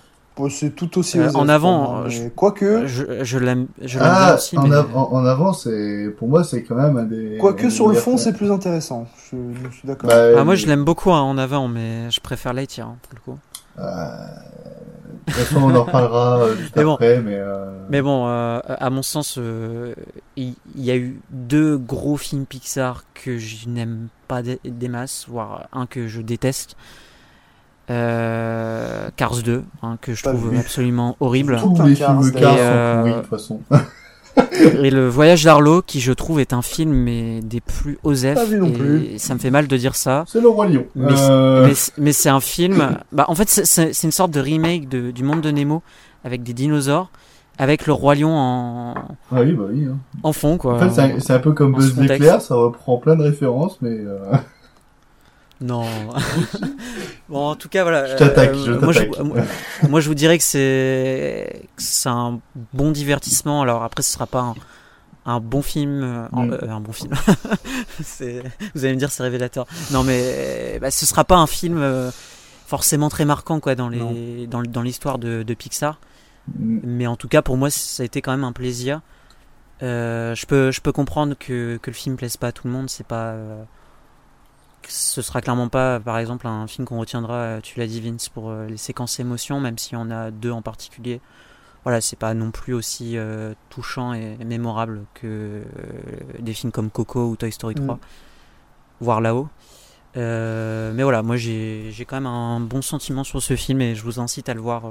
C'est tout aussi Euh, en avant, je- mais quoique, Je, je l'aime je l'aime bien Ah, aussi, en, mais- av- en, en avant, c'est pour moi, c'est quand même un des. quoique sur le fond, c'est plus intéressant. Je, je suis d'accord. Bah, Ah, moi je l'aime beaucoup hein, en avant, mais je préfère Lightyear hein, pour le coup. Euh, De toute façon, on en reparlera euh, juste Mais bon. après, mais. euh, Mais bon, euh, à mon sens, euh, il y, a eu deux gros films Pixar que je n'aime pas des, des masses, voire un que je déteste. Euh, Cars 2, hein, que je trouve absolument horrible. Tout les Cars, films. Cars sont Et, pourris, euh, de toute façon. Et le Voyage d'Arlo, qui je trouve est un film mais des plus osef. Pas vu non et plus. ça me fait mal de dire ça. C'est le Roi Lion. Mais, Euh, mais, c'est- mais c'est un film. Bah, en fait, c'est- une sorte de remake de- du monde de Nemo avec des dinosaures, avec le roi lion en, ah oui, bah oui. hein. en fond, quoi. En fait, c'est un, peu comme Buzz l'éclair, ça reprend plein de références, mais. Non. bon, en tout cas, voilà. Je t'attaque, euh, je moi, t'attaque. moi, je vous dirais que c'est un bon divertissement. Alors après, ce sera pas un, un bon film, euh, en- Mm. euh, un bon film. Vous allez me dire, c'est révélateur. Non, mais bah, ce sera pas un film euh, forcément très marquant, quoi, dans les dans, dans l'histoire de, de Pixar. mm, Mais en tout cas, pour moi, ça a été quand même un plaisir. Euh, je peux, je peux comprendre que, que le film plaise pas à tout le monde. C'est pas, euh, ce sera clairement pas, par exemple, un film qu'on retiendra. euh, Tu l'as dit, Vince, pour euh, les séquences émotions, même si on a deux en particulier. Voilà, c'est pas non plus aussi euh, touchant et mémorable que euh, des films comme Coco ou Toy Story 3, Mm. voire là-haut. Euh, mais voilà, moi j'ai j'ai quand même un bon sentiment sur ce film et je vous incite à le voir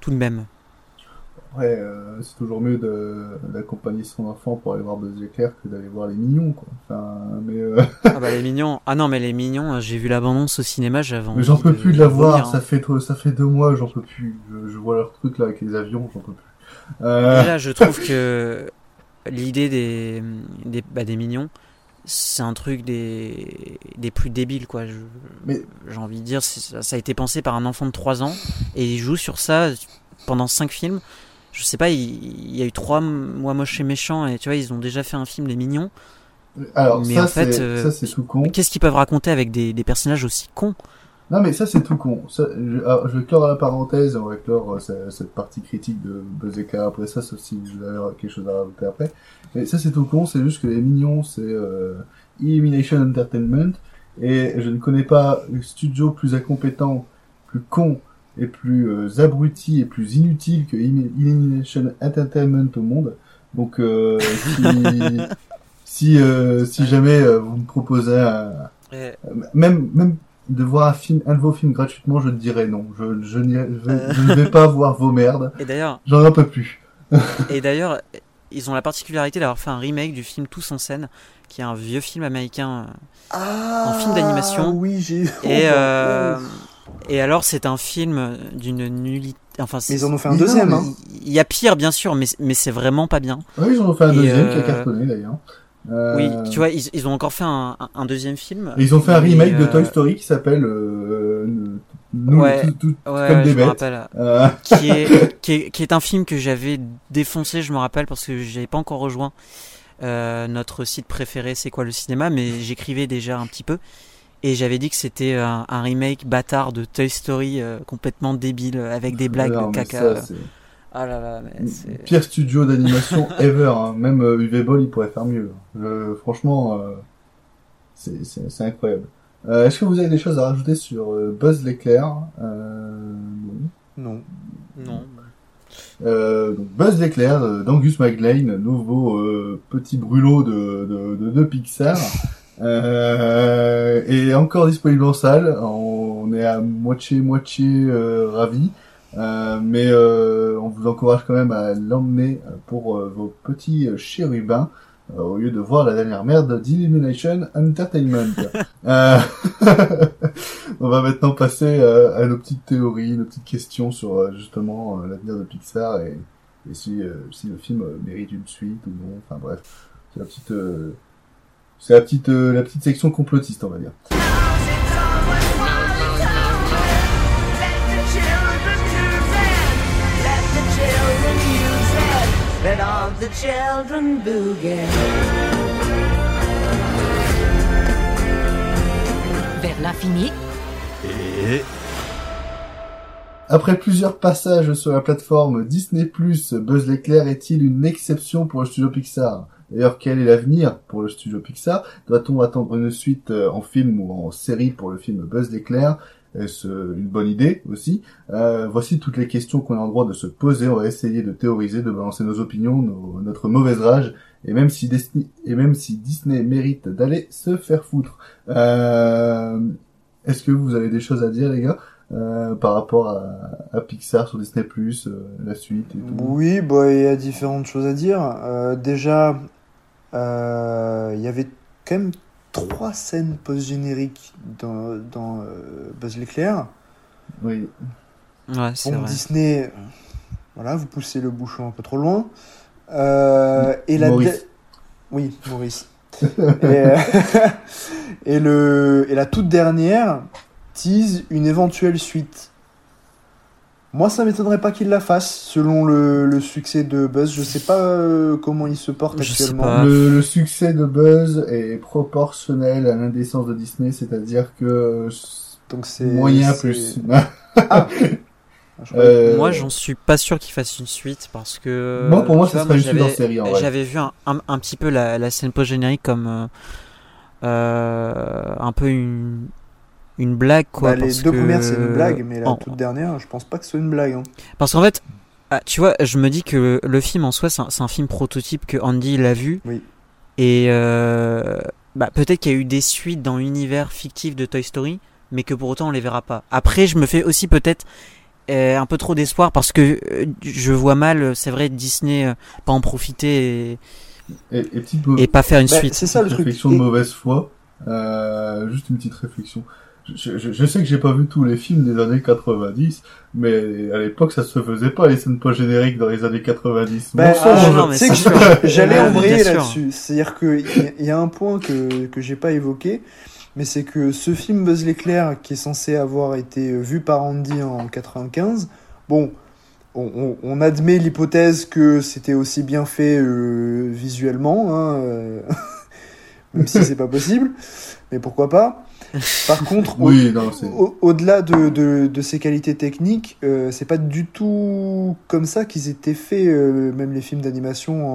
tout de même. Ouais, euh, c'est toujours mieux d'accompagner son enfant pour aller voir Buzz l'éclair que d'aller voir les mignons, quoi. Enfin, mais, euh, Ah bah les mignons. Ah non mais les mignons, euh, j'ai vu l'abondance au cinéma, j'avais mais j'en peux plus de la voir. vomir, hein. Ça fait ça fait deux mois, j'en peux plus. Je, je vois leur truc là avec les avions, j'en peux plus. Euh, Déjà, je trouve que l'idée des, des, bah, des mignons, c'est un truc des, des plus débiles, quoi. J'ai envie de dire, ça, ça a été pensé par un enfant de 3 ans, et il joue sur ça pendant 5 films. Je sais pas, il, y a eu 3 mois moches et méchants, et tu vois, ils ont déjà fait un film, Les Mignons. Alors Mais ça, en fait, c'est euh, ça c'est tout con. Qu'est-ce qu'ils peuvent raconter avec des, des personnages aussi cons Non mais ça c'est tout con. Ça, je, alors, je vais clore la parenthèse, on va clore euh, ce- cette partie critique de l'éclair après ça, sauf si vous avez quelque chose à rajouter après. Mais ça c'est tout con, c'est juste que les mignons c'est euh, Illumination Entertainment et je ne connais pas le studio plus incompétent, plus con et plus euh, abruti et plus inutile que Illu- Illumination Entertainment au monde. Donc euh, si si, euh, si jamais vous me proposez même même de voir un film un de vos films gratuitement je dirais non je je, n'irai- je, je ne vais pas voir vos merdes Et d'ailleurs, j'en ai un peu plus Et d'ailleurs, ils ont la particularité d'avoir fait un remake du film Tous en scène, qui est un vieux film américain. Ah, film d'animation. Oui, j'ai. Et, Oh, euh, oh. Et alors, c'est un film d'une nullité. Enfin, Mais ils en ont fait un Mais non, deuxième. mais hein. Il y a pire, bien sûr, mais, mais c'est vraiment pas bien. oui ils en ont fait un Et, deuxième qui a euh, cartonné d'ailleurs Euh, Oui, tu vois, ils, ils ont encore fait un, un- deuxième film. et ils ont fait un remake de euh, Toy Story qui s'appelle euh, nous Ouais, tout, tout- Ouais, comme des je me bêtes rappelle. Euh, qui est, qui est, qui est un film que j'avais défoncé, je me rappelle, parce que j'avais pas encore rejoint euh, notre site préféré, c'est quoi le cinéma, mais j'écrivais déjà un petit peu. Et j'avais dit que c'était un, un remake bâtard de Toy Story euh, complètement débile, avec des blagues non, de caca. ça, c'est- ah là là, mais c'est. pire studio d'animation ever hein. même euh, UV Ball il pourrait faire mieux Je- franchement euh, c'est c'est c'est incroyable euh, est-ce que vous avez des choses à rajouter sur euh, Buzz l'éclair euh, non. Non. Non. Euh, donc Buzz l'éclair euh, d'Angus MacLean, nouveau euh, petit brûlot de, de, de, de Pixar, euh, est encore disponible en salle. On est à moitié moitié euh, ravi, Euh, mais euh, on vous encourage quand même à l'emmener pour euh, vos petits chérubins. euh, au lieu de voir la dernière merde d'Illumination Entertainment. Euh, on va maintenant passer à nos petites théories, nos petites questions sur justement l'avenir de Pixar et, et si, si le film mérite une suite ou non. Enfin bref, c'est la petite, euh, c'est la petite, euh, la petite section complotiste, on va dire. Vers l'infini Et... Après plusieurs passages sur la plateforme Disney+, Buzz l'éclair est-il une exception pour le studio Pixar? D'ailleurs, quel est l'avenir pour le studio Pixar? Doit-on attendre une suite euh, en film ou en série pour le film Buzz l'éclair? Est-ce une bonne idée aussi? Euh, Voici toutes les questions qu'on a le droit de se poser. On va essayer de théoriser, de balancer nos opinions, notre mauvaise rage, et même si Disney, et même si Disney mérite d'aller se faire foutre. Euh, Est-ce que vous avez des choses à dire, les gars? Euh, par rapport à, Pixar sur Disney+, euh, la suite et tout Oui, bah, il y a différentes choses à dire. Euh, déjà, euh, il y avait quand même trois scènes post-génériques dans, dans euh, Buzz l'éclair. Oui. Ouais, c'est Bon, vrai. Disney, euh, voilà, vous poussez le bouchon un peu trop loin. Euh, et la Maurice. Oui, Maurice. et, euh, et le et la toute dernière tease une éventuelle suite. Moi, ça m'étonnerait pas qu'il la fasse, selon le, le succès de Buzz. Je sais pas euh, comment il se porte Je actuellement. Le, le succès de Buzz est proportionnel à l'indécence de Disney, c'est-à-dire que euh, Donc c'est moyen c'est- plus. Je croyais- Euh, Moi, j'en suis pas sûr qu'il fasse une suite parce que. Moi, pour moi, ça vois, serait une suite j'avais- en série. J'avais vu un, un, un petit peu la, la scène post-générique comme euh, euh, un peu une, une blague, quoi. Bah, les parce deux que- premières, c'est une blague, mais la en- toute dernière, je pense pas que ce soit une blague. hein. Parce qu'en fait, ah, tu vois, je me dis que le, le film en soi, c'est un, c'est un film prototype que Andy l'a vu. Oui. Et euh, bah, peut-être qu'il y a eu des suites dans l'univers fictif de Toy Story, mais que pour autant on les verra pas. Après, je me fais aussi peut-être euh, un peu trop d'espoir parce que euh, je vois mal, c'est vrai, Disney euh, pas en profiter et, Et, et petite mau- et pas faire une Bah, suite. c'est ça le truc. réflexion Et- de mauvaise foi. Euh, juste une petite réflexion. Je, je, je sais que j'ai pas vu tous les films des années 90, mais à l'époque ça se faisait pas les scènes post génériques dans les années 90. Bah, Mensonge. ah, c'est que j'allais embrayer là-dessus. C'est-à-dire qu'il y, a- il y a un point que, que j'ai pas évoqué, mais c'est que ce film Buzz l'éclair, qui est censé avoir été vu par Andy en 95, bon, on, on- on admet l'hypothèse que c'était aussi bien fait euh, visuellement, hein, euh, même si c'est pas possible, mais pourquoi pas. Par contre, Oui, au- Au-delà de, de, de ces qualités techniques, euh, c'est pas du tout comme ça qu'ils étaient faits, euh, même les films d'animation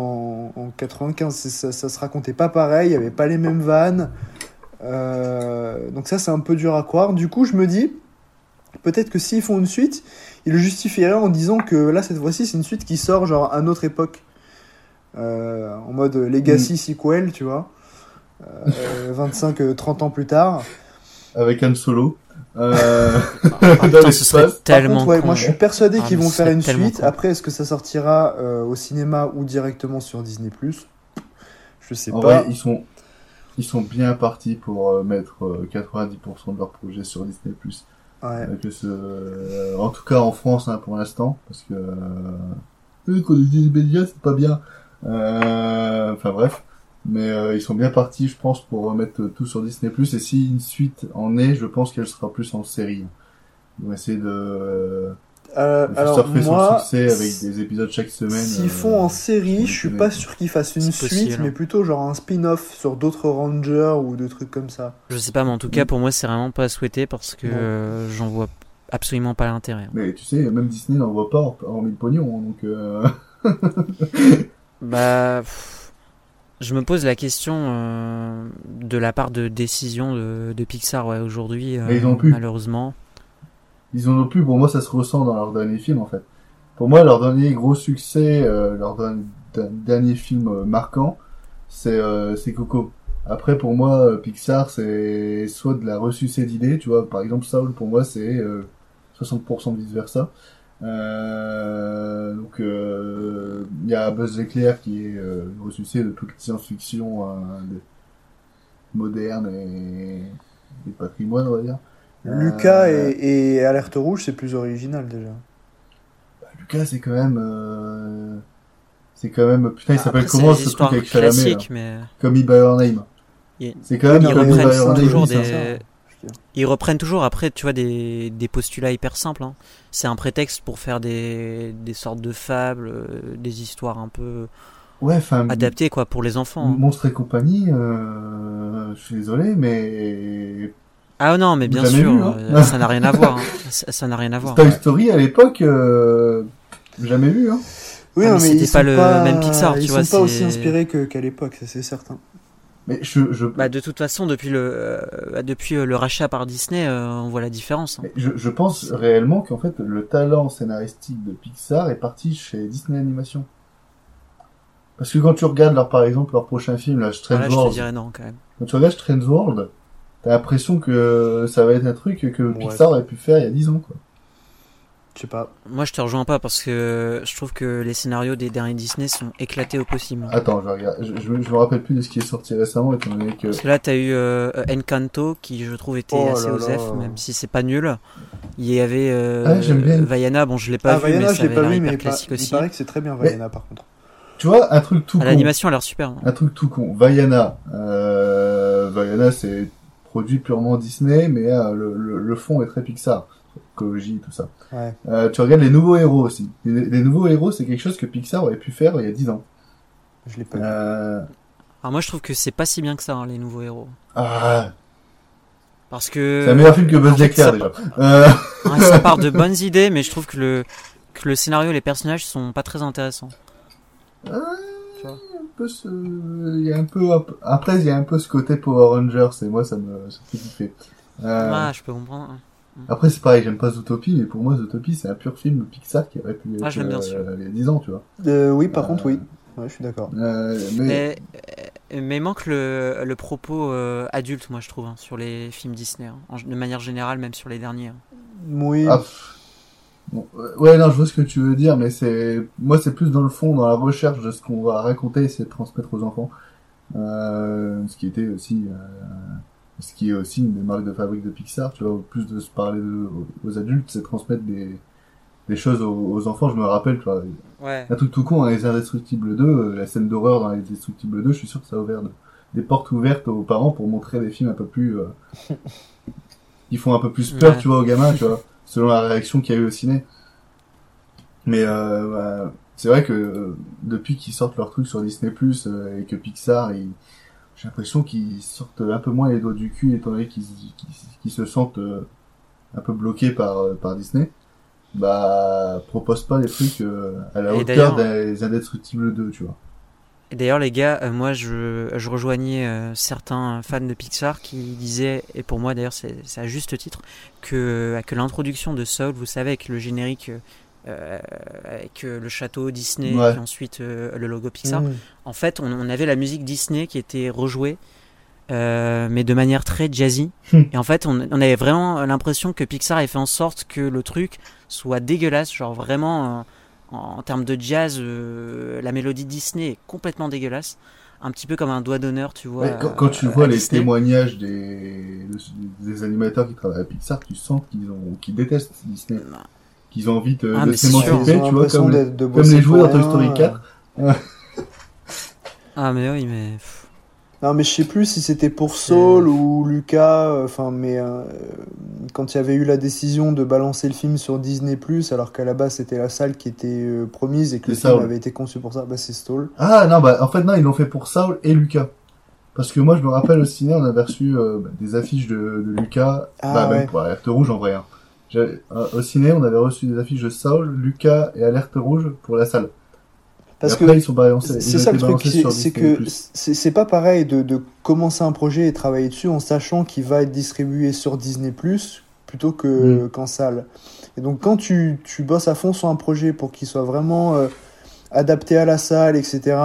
en, en 95. C'est- Ça, ça se racontait pas pareil, il y avait pas les mêmes vannes. Euh, donc ça, c'est un peu dur à croire. Du coup, je me dis, peut-être que s'ils font une suite, ils le justifieraient en disant que là, cette fois-ci, c'est une suite qui sort genre à notre époque. Euh, en mode Legacy sequel, tu vois. Euh, 25-30 ans plus tard. Avec Han Solo. Euh... Ah, dans putain, ce serait l'espace. Par tellement contre, ouais, con. moi je suis persuadé Ah, qu'ils vont faire une suite. con. Après, est-ce que ça sortira euh, au cinéma ou directement sur Disney Je sais En pas. vrai, ils sont, ils sont bien partis pour euh, mettre euh, 90% de leur projet sur Disney+. Ouais. Avec ce, euh, en tout cas en France hein, pour l'instant, parce que euh, oui, quand on dit les médias, c'est pas bien. Euh, enfin bref, mais euh, ils sont bien partis, je pense, pour remettre tout sur Disney+. Et si une suite en est, je pense qu'elle sera plus en série. Ils vont essayer de, Euh, de faire alors surfer moi, son succès avec des épisodes chaque semaine. s'ils euh, font en série, je suis Disney+. pas sûr qu'ils fassent une suite, possible. mais plutôt genre un spin-off sur d'autres Rangers ou des trucs comme ça. Je sais pas, mais en tout cas, pour moi, c'est vraiment pas à souhaiter parce que euh, j'en vois absolument pas l'intérêt. Mais tu sais, même Disney n'en voit pas hormis le pognon, hein, donc. Euh... Bah, pff, je me pose la question euh, de la part de décision de, de Pixar ouais, aujourd'hui, euh, ils ont malheureusement. Ils en ont plus, pour moi ça se ressent dans leur dernier film en fait. Pour moi leur dernier gros succès, euh, leur dernier, film marquant, c'est c'est Coco. Après pour moi Pixar c'est soit de la ressucée d'idées, tu vois, par exemple Saul pour moi c'est euh, 60% vice versa. Euh, donc euh, il y a Buzz l'éclair qui est euh, ressucé de toute la science-fiction euh, de- moderne et, et patrimoine on va dire. Lucas Euh, et, et Alerte Rouge, c'est plus original déjà. Lucas, c'est quand même. euh, C'est quand même. Putain, il Après, s'appelle comment ce truc avec Chalamet mais Comme By Your Name. Il- C'est quand même ils comme mais By reprennent Your Name, toujours des... Ils reprennent toujours après, tu vois, des, des postulats hyper simples. hein. C'est un prétexte pour faire des, des sortes de fables, euh, des histoires un peu Ouais, adaptées quoi pour les enfants. hein. Monstre et compagnie, euh, je suis désolé, mais. Ah non, mais bien sûr, vu, hein. euh, ça n'a rien à voir. hein. Ça n'a rien à voir. Toy Story à l'époque, euh, jamais vu. Hein. Oui, Ah, non, mais mais c'était pas le pas même Pixar, tu Ils vois, sont pas aussi inspirés que- qu'à l'époque, ça c'est certain. Mais je, je, Bah, de toute façon, depuis le, euh, depuis euh, le rachat par Disney, euh, on voit la différence. hein. mais je, je pense réellement qu'en fait le talent scénaristique de Pixar est parti chez Disney Animation. Parce que quand tu regardes leur, par exemple leur prochain film, là, Strange Voilà, je te World, dirais non quand même. quand tu regardes Strange World, t'as l'impression que ça va être un truc que Ouais. Pixar aurait pu faire il y a 10 ans. Quoi. Je sais pas. Moi, je te rejoins pas parce que je trouve que les scénarios des derniers Disney sont éclatés au possible. Attends, je, regarde, je, je, je me rappelle plus de ce qui est sorti récemment étant donné que... Parce que là, t'as eu euh, Encanto qui, je trouve, était Oh assez osef, même si c'est pas nul. Il y avait euh, Ah, bien. Vaiana, bon, je l'ai pas ah, vu, Vaiana, mais je l'ai pas vu, hyper mais classique par- il aussi. paraît que c'est très bien Vaiana par contre. Tu vois, un truc tout Ah, con. L'animation a l'air super. hein. Un truc tout con. Vaiana. Euh, Vaiana, c'est produit purement Disney, mais euh, le, le, le fond est très Pixar. Tout ça. Ouais. Euh, tu regardes les nouveaux héros aussi. Les, les nouveaux héros, c'est quelque chose que Pixar aurait pu faire il y a 10 ans. Je l'ai pas vu. Euh... Alors moi, je trouve que c'est pas si bien que ça, hein, les nouveaux héros. Ah, Parce que... c'est un meilleur film que Buzz ça- déjà. Euh... Ouais, ça part de bonnes idées, mais je trouve que le, que le scénario et les personnages sont pas très intéressants. un peu ce... il y a un peu après il y a un peu ce côté Power Rangers et moi ça me ça me fait kiffer. Euh... Ah, je peux comprendre. Hein. Après c'est pareil, j'aime pas Zootopie mais pour moi Zootopie c'est un pur film Pixar qui aurait pu Ah, être je l'aime bien, euh, celui-là. il y a 10 ans, tu vois. Euh, oui, par Euh, contre, oui. Ouais, je suis d'accord. Euh, mais Mais, mais manque le, le propos euh, adulte, moi je trouve, hein, sur les films Disney. hein. En- de manière générale, même sur les derniers. hein. Oui. Ah. Bon, euh, ouais, non, je vois ce que tu veux dire, mais c'est moi, c'est plus dans le fond, dans la recherche de ce qu'on va raconter, essayer de transmettre aux enfants. Euh, ce qui était aussi, euh, ce qui est aussi une des marques de fabrique de Pixar, tu vois, au plus de se parler de- aux, adultes, c'est transmettre des, des choses aux, aux enfants. Je me rappelle, tu vois, Ouais. un truc tout con, hein, les Indestructibles 2, euh, la scène d'horreur dans les Indestructibles 2, je suis sûr que ça a ouvert de- des portes ouvertes aux parents pour montrer des films un peu plus, euh, qui font un peu plus peur, Ouais. tu vois, aux gamins, tu vois, selon la réaction qu'il y a eu au ciné. Mais euh, bah, c'est vrai que euh, depuis qu'ils sortent leurs trucs sur Disney Plus euh, et que Pixar, ils- j'ai l'impression qu'ils sortent un peu moins les doigts du cul étant donné qu'ils qu'ils se sentent euh, un peu bloqués par euh, par Disney. Bah, propose pas des trucs euh, à la Et hauteur des Indestructibles 2, tu vois. Et d'ailleurs, les gars, euh, moi je, je rejoignais euh, certains fans de Pixar qui disaient, et pour moi d'ailleurs c'est c'est à juste titre, que, que l'introduction de Soul, vous savez, avec le générique, euh, avec euh, le château Disney, Ouais. puis ensuite euh, le logo Pixar, Mmh. en fait on, on avait la musique Disney qui était rejouée. euh, mais de manière très jazzy. Hmm. Et en fait, on, on avait vraiment l'impression que Pixar avait fait en sorte que le truc soit dégueulasse, genre vraiment en, en termes de jazz, la mélodie Disney est complètement dégueulasse. Un petit peu comme un doigt d'honneur, tu vois. Ouais, quand, quand tu vois les Disney. témoignages des, des animateurs qui travaillent à Pixar, tu sens qu'ils ont, qu'ils détestent Disney. Qu'ils ont envie de, Ah, de s'émanciper, tu vois, comme, de comme bosser les dans pour Toy Story rien, 4. Ah, mais oui, mais. Non, mais je sais plus si c'était pour Saul ou Lucas, euh, enfin, mais euh, quand il y avait eu la décision de balancer le film sur Disney+, alors qu'à la base c'était la salle qui était euh, promise et que le C'est film Saul. avait été conçu pour ça, bah c'est Saul. Ah non, bah en fait non, ils l'ont fait pour Saul et Lucas. Parce que moi je me rappelle au ciné, on avait reçu euh, bah, des affiches de, de Lucas, Ah, bah ouais. même pour Alerte Rouge en vrai. Hein. Euh, au ciné, on avait reçu des affiches de Saul, Lucas et Alerte Rouge pour la salle. Parce après, que ils sont balancés. c'est ça le truc, c'est que c'est pas pareil de, de commencer un projet et travailler dessus en sachant qu'il va être distribué sur Disney+, plutôt que Mm. qu'en salle. Et donc quand tu, tu bosses à fond sur un projet pour qu'il soit vraiment euh, adapté à la salle, etc.,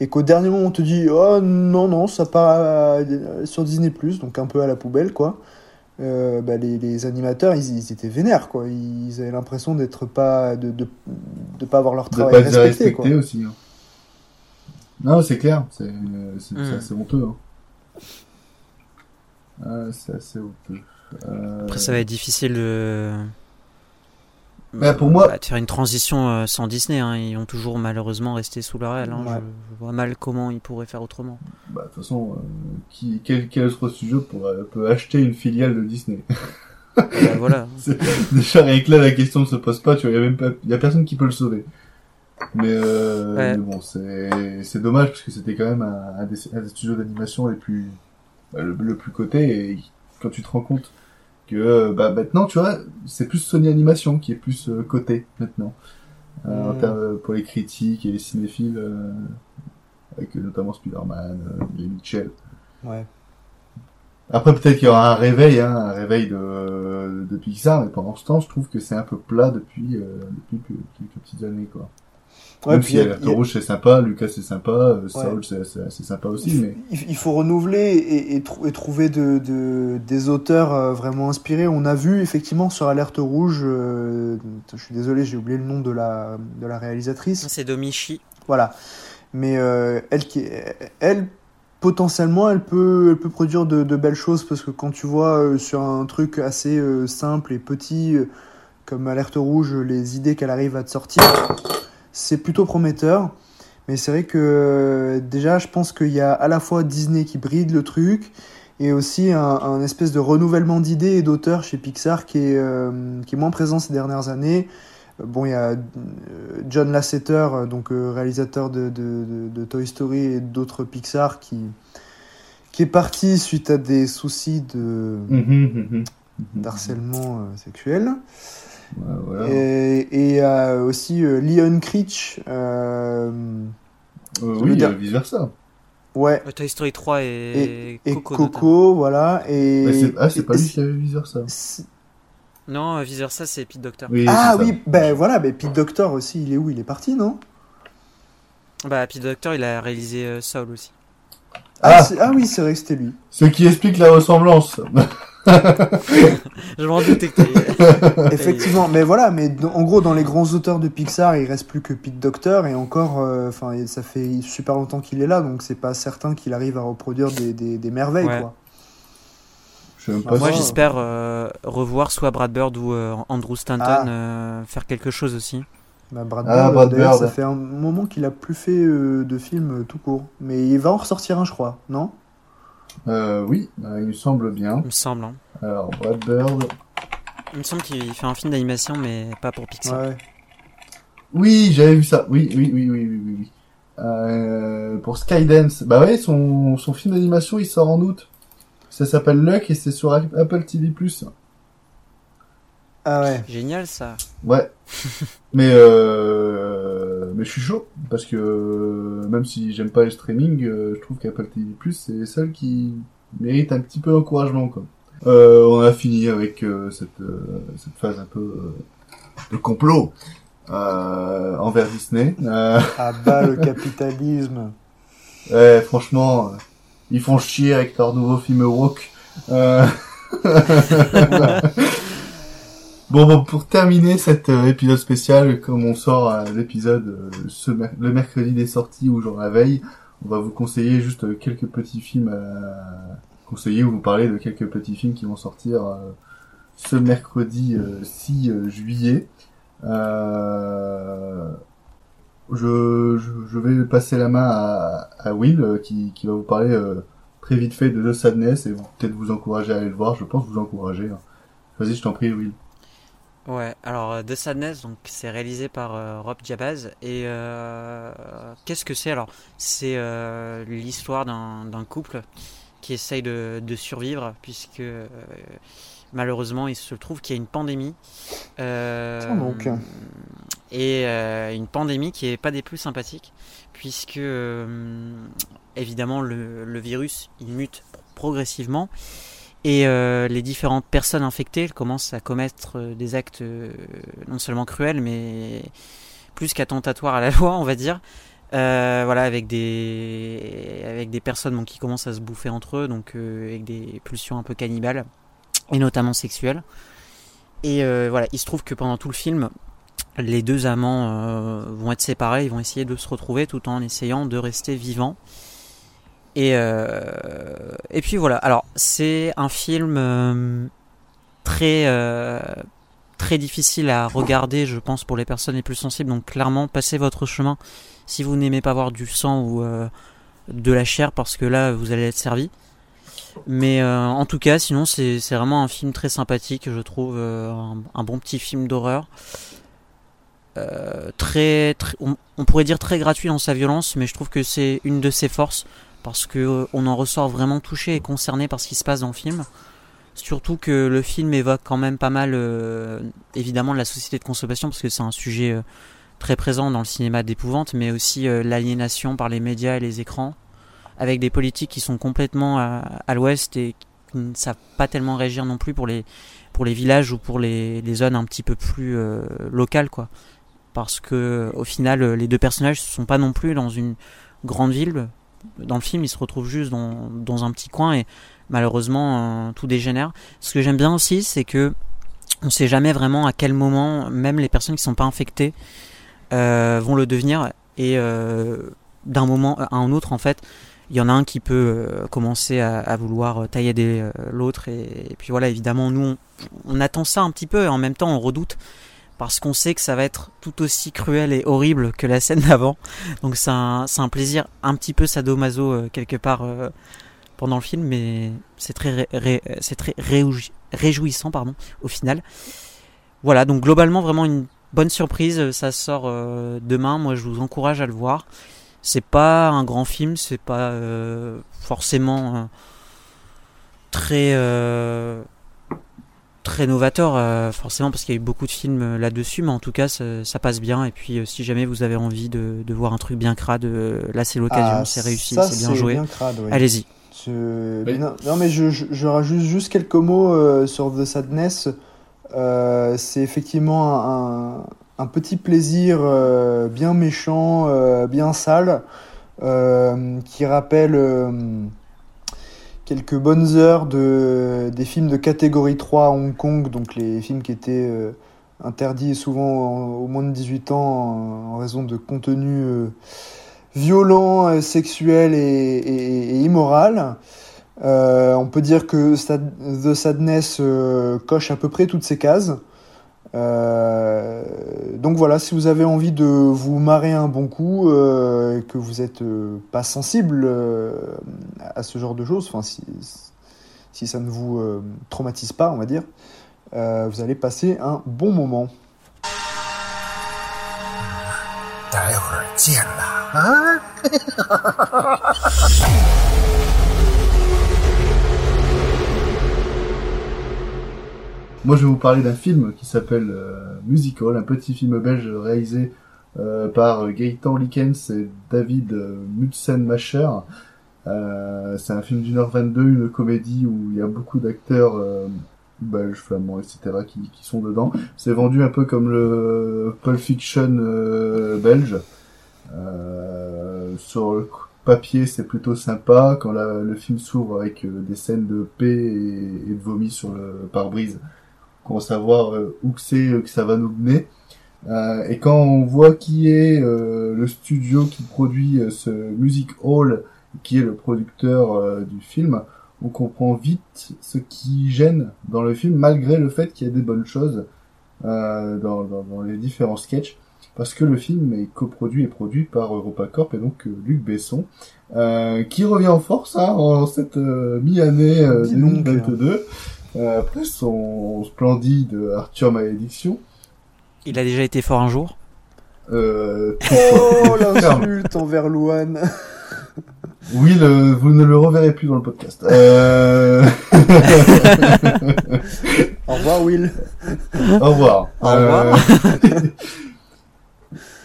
et qu'au dernier moment on te dit oh non non ça part à- sur Disney donc un peu à la poubelle quoi euh, bah, les, les animateurs ils, ils étaient vénères quoi ils avaient l'impression d'être pas de, de de pas avoir leur de travail pas respecté respecté quoi aussi. hein. Non, c'est clair, c'est c'est Mm. c'est assez honteux. Hein. Ah, c'est assez honteux. Euh, Après, ça va être difficile de. Bah, pour moi- Bah, de faire une transition euh, sans Disney. hein. Ils ont toujours malheureusement resté sous leur aile. hein. Ouais. Je, je vois mal comment ils pourraient faire autrement. Bah, de toute façon, euh, qui, quel, quel autre studio pourrait, peut acheter une filiale de Disney? Bah, voilà. Déjà, rien que là, la question ne se pose pas, tu vois, y a même pas, y a personne qui peut le sauver. Mais, euh, Ouais. mais bon, c'est, c'est dommage parce que c'était quand même un, un des, un des studios d'animation les plus, le, le plus coté et quand tu te rends compte que euh, bah maintenant tu vois c'est plus Sony Animation qui est plus euh, coté maintenant euh, en Mm. termes- pour les critiques et les cinéphiles euh, avec notamment Spider-Man, euh, les Mitchell. Ouais. Après peut-être qu'il y aura un réveil, hein, un réveil de, de Pixar, mais pendant ce temps je trouve que c'est un peu plat depuis euh, depuis que- quelques petites années quoi. Ouais, Même puis si a- Rouge c'est sympa, Lucas c'est sympa, euh, Ouais. Saul c'est c'est assez sympa aussi, mais Il faut renouveler et, et trou- et trouver de, de- des auteurs euh, vraiment inspirés. On a vu effectivement sur Alerte Rouge, euh, je suis désolé, j'ai oublié le nom de la, de la réalisatrice. C'est Domichi. Voilà. Mais euh, elle, qui, elle, potentiellement, elle peut, elle peut produire de, de belles choses parce que quand tu vois euh, sur un truc assez euh, simple et petit, euh, comme Alerte Rouge, les idées qu'elle arrive à te sortir, c'est plutôt prometteur. Mais c'est vrai que déjà, je pense qu'il y a à la fois Disney qui bride le truc et aussi un, un espèce de renouvellement d'idées et d'auteurs chez Pixar qui est, euh, qui est moins présent ces dernières années. Euh, Bon, il y a euh, John Lasseter, donc réalisateur de, de, de- de Toy Story et d'autres Pixar, qui, qui est parti suite à des soucis de Mhm, d'harcèlement sexuel. Voilà. Et, et euh, aussi euh, Leon Critch. euh, Euh, oui, der- vice versa. Ouais. Toy Story 3 et, Et, et Coco. Coco, notamment. voilà. Et, Mais c'est- ah, c'est et- pas lui qui avait vice versa. Non, vice versa, c'est Pete Doctor. Oui, ah ça. oui, ben voilà, ben Pete Doctor aussi, il est où? Il est parti, non? Bah, Pete Doctor, il a réalisé euh, Soul aussi. ah, Ah. ah oui, c'est vrai que c'était lui. Ce qui explique la ressemblance. Je m'en doutais que Effectivement, mais voilà, mais en gros, dans les grands auteurs de Pixar, il reste plus que Pete Docter, et encore, euh, enfin, ça fait super longtemps qu'il est là, donc c'est pas certain qu'il arrive à reproduire des, des, des merveilles, Ouais. quoi. Moi, j'espère euh, revoir soit Brad Bird ou euh, Andrew Stanton Ah. euh, faire quelque chose aussi. Bah, Brad Ah, Bird, Brad d'ailleurs, Bird. ça fait un moment qu'il a plus fait euh, de films euh, tout court, mais il va en ressortir un, je crois, non? Euh, oui, euh, il me semble bien. Il me semble. hein. Alors, Brad Bird. Il me semble qu'il fait un film d'animation, mais pas pour Pixar. Ouais. Oui, j'avais vu ça. Oui, oui, oui, oui, oui, oui. oui. Euh, pour Skydance. Bah ouais, son, son film d'animation, il sort en août. Ça s'appelle Luck et c'est sur Apple TV+. Ah ouais. Génial ça. Ouais. mais euh, mais je suis chaud parce que euh, même si j'aime pas le streaming, euh, je trouve qu'Apple TV+ c'est celle qui mérite un petit peu d'encouragement quoi. Euh, on a fini avec euh, cette euh, cette phase un peu euh, de complot euh, envers Disney. Euh, Ah bah, le capitalisme. ouais, franchement, ils font chier avec leur nouveau film woke. Euh... Bon, bon, pour terminer cet euh, épisode spécial, comme on sort à l'épisode euh, le mercredi des sorties ou jour la veille, on va vous conseiller juste euh, quelques petits films conseiller ou vous parler de quelques petits films qui vont sortir euh, ce mercredi euh, 6 euh, juillet. Euh, je, je, je vais passer la main à, Will euh, qui, va vous parler euh, très vite fait de The Sadness et peut-être vous encourager à aller le voir. Je pense vous encourager. hein. Vas-y, je t'en prie, Will. Ouais, alors euh, The Sadness, donc c'est réalisé par euh, Rob Jabaz et euh, qu'est-ce que c'est? Alors C'est euh, l'histoire d'un couple qui essaye de, de survivre puisque malheureusement il se trouve qu'il y a une pandémie donc. et une pandémie qui est pas des plus sympathiques puisque évidemment le, le virus il mute progressivement et euh, les différentes personnes infectées commencent à commettre euh, des actes euh, non seulement cruels, mais plus qu'attentatoires à la loi, on va dire. Euh, voilà, avec des, avec des personnes qui commencent à se bouffer entre eux, donc euh, avec des pulsions un peu cannibales, et notamment sexuelles. Et euh, voilà, il se trouve que pendant tout le film, les deux amants vont être séparés, ils vont essayer de se retrouver tout en essayant de rester vivants. Et, euh, et puis voilà, alors c'est un film euh, très, euh, très difficile à regarder, je pense, pour les personnes les plus sensibles. Donc clairement, passez votre chemin si vous n'aimez pas voir du sang ou de la chair, parce que là, vous allez être servi. Mais en tout cas, sinon, c'est vraiment un film très sympathique, je trouve, un, bon petit film d'horreur. Très, très on, on pourrait dire très gratuit dans sa violence, mais je trouve que c'est une de ses forces parce que euh, on en ressort vraiment touché et concerné par ce qui se passe dans le film. Surtout que le film évoque quand même pas mal, euh, évidemment, la société de consommation, parce que c'est un sujet euh, très présent dans le cinéma d'épouvante, mais aussi l'aliénation par les médias et les écrans, avec des politiques qui sont complètement à, l'ouest et qui ne savent pas tellement régir non plus pour les, pour les villages ou pour les, les zones un petit peu plus locales, quoi. Parce que au final, les deux personnages ne sont pas non plus dans une grande ville. Dans le film, ils se retrouvent juste dans, un petit coin et malheureusement, euh, tout dégénère. Ce que j'aime bien aussi, c'est que on sait jamais vraiment à quel moment, même les personnes qui sont pas infectées euh, vont le devenir et euh, d'un moment à un autre, en fait, il y en a un qui peut commencer à, vouloir tailler l'autre et, puis voilà, évidemment, nous on attend ça un petit peu et en même temps on redoute parce qu'on sait que ça va être tout aussi cruel et horrible que la scène d'avant. Donc c'est un, plaisir un petit peu sadomaso euh, quelque part euh, pendant le film, mais c'est très, réjouissant pardon, au final. Voilà, donc globalement vraiment une bonne surprise. Ça sort euh, demain. Moi, je vous encourage à le voir. C'est pas un grand film, c'est pas euh, forcément euh, très très novateur euh, forcément parce qu'il y a eu beaucoup de films euh, là-dessus mais en tout cas ça, ça passe bien et puis euh, si jamais vous avez envie de, de, voir un truc bien crade là c'est l'occasion ah, c'est réussi c'est bien joué oui. allez-y oui. non, non, mais je, je, je, rajoute juste quelques mots euh, sur The Sadness c'est effectivement un, un, petit plaisir bien méchant bien sale qui rappelle quelques bonnes heures de, des films de catégorie 3 à Hong Kong, donc les films qui étaient euh, interdits souvent en, au moins de 18 ans en, raison de contenu euh, violent, euh, sexuel et, et, immoral. Euh, on peut dire que The Sadness coche à peu près toutes ces cases. Euh, donc voilà, si vous avez envie de vous marrer un bon coup, euh, que vous n'êtes euh, pas sensible euh, à ce genre de choses, enfin si, si ça ne vous traumatise pas, on va dire, vous allez passer un bon moment. Moi, je vais vous parler d'un film qui s'appelle euh, Musical, un petit film belge réalisé euh, par Gaëtan Likens et David euh, Mutsenmacher. Euh, c'est un film d'une heure 22, une comédie où il y a beaucoup d'acteurs euh, belges, flamands, etc. Qui, sont dedans. C'est vendu un peu comme le Pulp Fiction euh, belge. sur le papier, c'est plutôt sympa. Quand le film s'ouvre avec des scènes de paix et, et de vomi sur le pare-brise, savoir euh, où c'est euh, que ça va nous mener. Euh, et quand on voit qui est le studio qui produit ce Music Hall, qui est le producteur du film, on comprend vite ce qui gêne dans le film, malgré le fait qu'il y a des bonnes choses dans, dans, dans, les différents sketchs, parce que le film est coproduit et produit par EuropaCorp et donc Luc Besson, qui revient en force hein, en cette mi-année 2022. Euh, après son splendide Arthur Malédiction. Il a déjà été fort un jour euh, Oh l'insulte envers Louane Oui, le, vous ne le reverrez plus dans le podcast. Euh... Au revoir Will. Au revoir. Au revoir. Euh...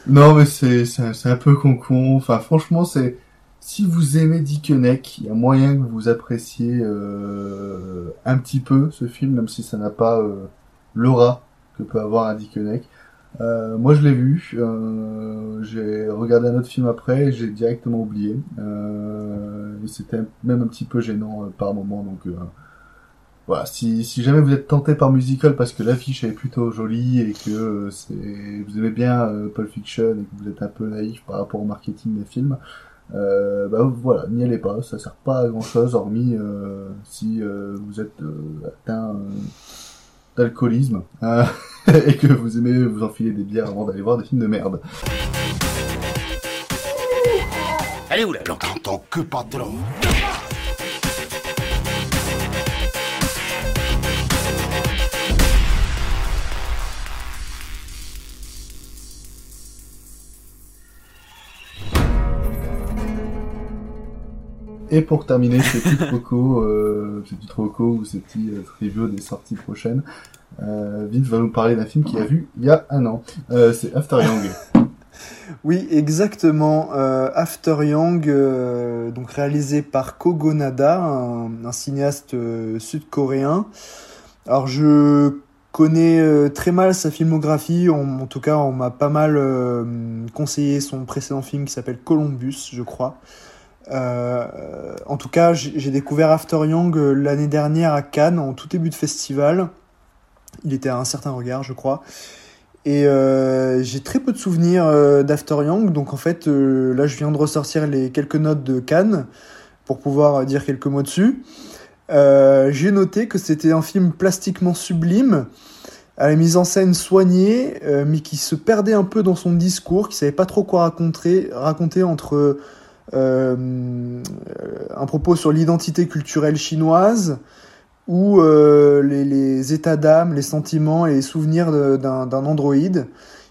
non mais c'est c'est un peu con-con. Enfin franchement c'est si vous aimez Dickeneck, il y a moyen que vous appréciez euh, un petit peu ce film, même si ça n'a pas euh, l'aura que peut avoir un Dickeneck. Euh, moi, je l'ai vu. Euh, j'ai regardé un autre film après, j'ai directement oublié. Euh, c'était même un petit peu gênant euh, par moment. Donc voilà, si, si jamais vous êtes tenté par musical parce que l'affiche est plutôt jolie et que vous aimez bien Pulp Fiction et que vous êtes un peu naïf par rapport au marketing des films, euh, bah voilà, n'y allez pas, ça sert pas à grand chose hormis euh, si euh, vous êtes euh, atteint d'alcoolisme et que vous aimez vous enfiler des bières avant d'aller voir des films de merde. Allez où En tant que patron Et pour terminer ces petits trocos, euh, ces petits ou ces petits euh, reviews des sorties prochaines, euh, Vince va nous parler d'un film qu'il a vu il y a un an. Euh, c'est After Young. Oui, exactement. Euh, After Young, donc réalisé par Kogo Nada, un, un cinéaste sud-coréen. Alors je connais très mal sa filmographie. On- en tout cas, on m'a pas mal conseillé son précédent film qui s'appelle Columbus, je crois. Euh, en tout cas, j'ai découvert After Young euh, l'année dernière à Cannes, en tout début de festival. Il était à un certain regard, je crois. Et euh, j'ai très peu de souvenirs d'After Young, donc en fait, là, je viens de ressortir les quelques notes de Cannes pour pouvoir dire quelques mots dessus. J'ai noté que c'était un film plastiquement sublime, à la mise en scène soignée, mais qui se perdait un peu dans son discours, qui savait pas trop quoi raconter, raconter entre un propos sur l'identité culturelle chinoise ou euh, les, états d'âme, les sentiments et les souvenirs d'un androïde.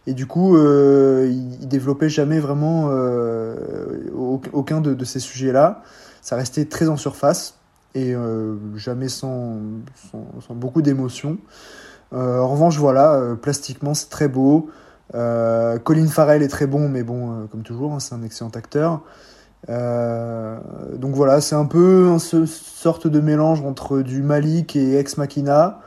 Et du coup, euh, il, développait jamais vraiment euh, au- aucun de, ces sujets-là. Ça restait très en surface et euh, jamais sans, beaucoup d'émotion. Euh, en revanche, voilà, euh, plastiquement, c'est très beau. Euh, Colin Farrell est très bon, mais bon, euh, comme toujours, hein, c'est un excellent acteur. Euh, donc voilà, c'est un peu une sorte de mélange entre du Malik et Ex Machina,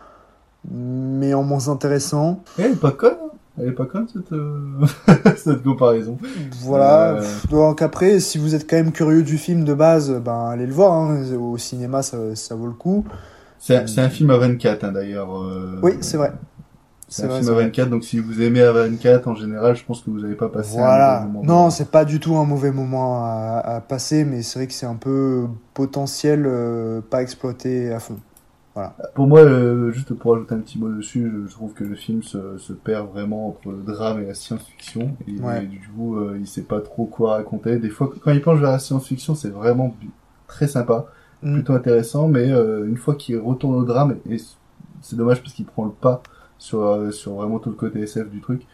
mais en moins intéressant. Eh, Elle est pas conne, hein. elle est pas conne cette, euh, cette comparaison. Voilà. Euh, Donc après, si vous êtes quand même curieux du film de base, ben allez le voir. hein. Au cinéma, ça, ça vaut le coup. C'est c'est un film à 24 hein, d'ailleurs. Oui, c'est vrai. C'est un film à vrai. 24, donc si vous aimez à 24, en général, je pense que vous n'avez pas passé un Voilà. mauvais moment. Non, c'est pas du tout un mauvais moment à, à passer, mais c'est vrai que c'est un peu potentiel euh, pas exploité à fond. Voilà. Pour moi, euh, juste pour ajouter un petit mot dessus, je trouve que le film se, se perd vraiment entre le drame et la science-fiction. Et, Ouais. et du coup, euh, il sait pas trop quoi raconter. Des fois, quand il penche vers la science-fiction, c'est vraiment très sympa, Mm. plutôt intéressant. Mais euh, une fois qu'il retourne au drame, et c'est dommage parce qu'il prend le pas sur, euh, sur vraiment tout le côté SF du truc,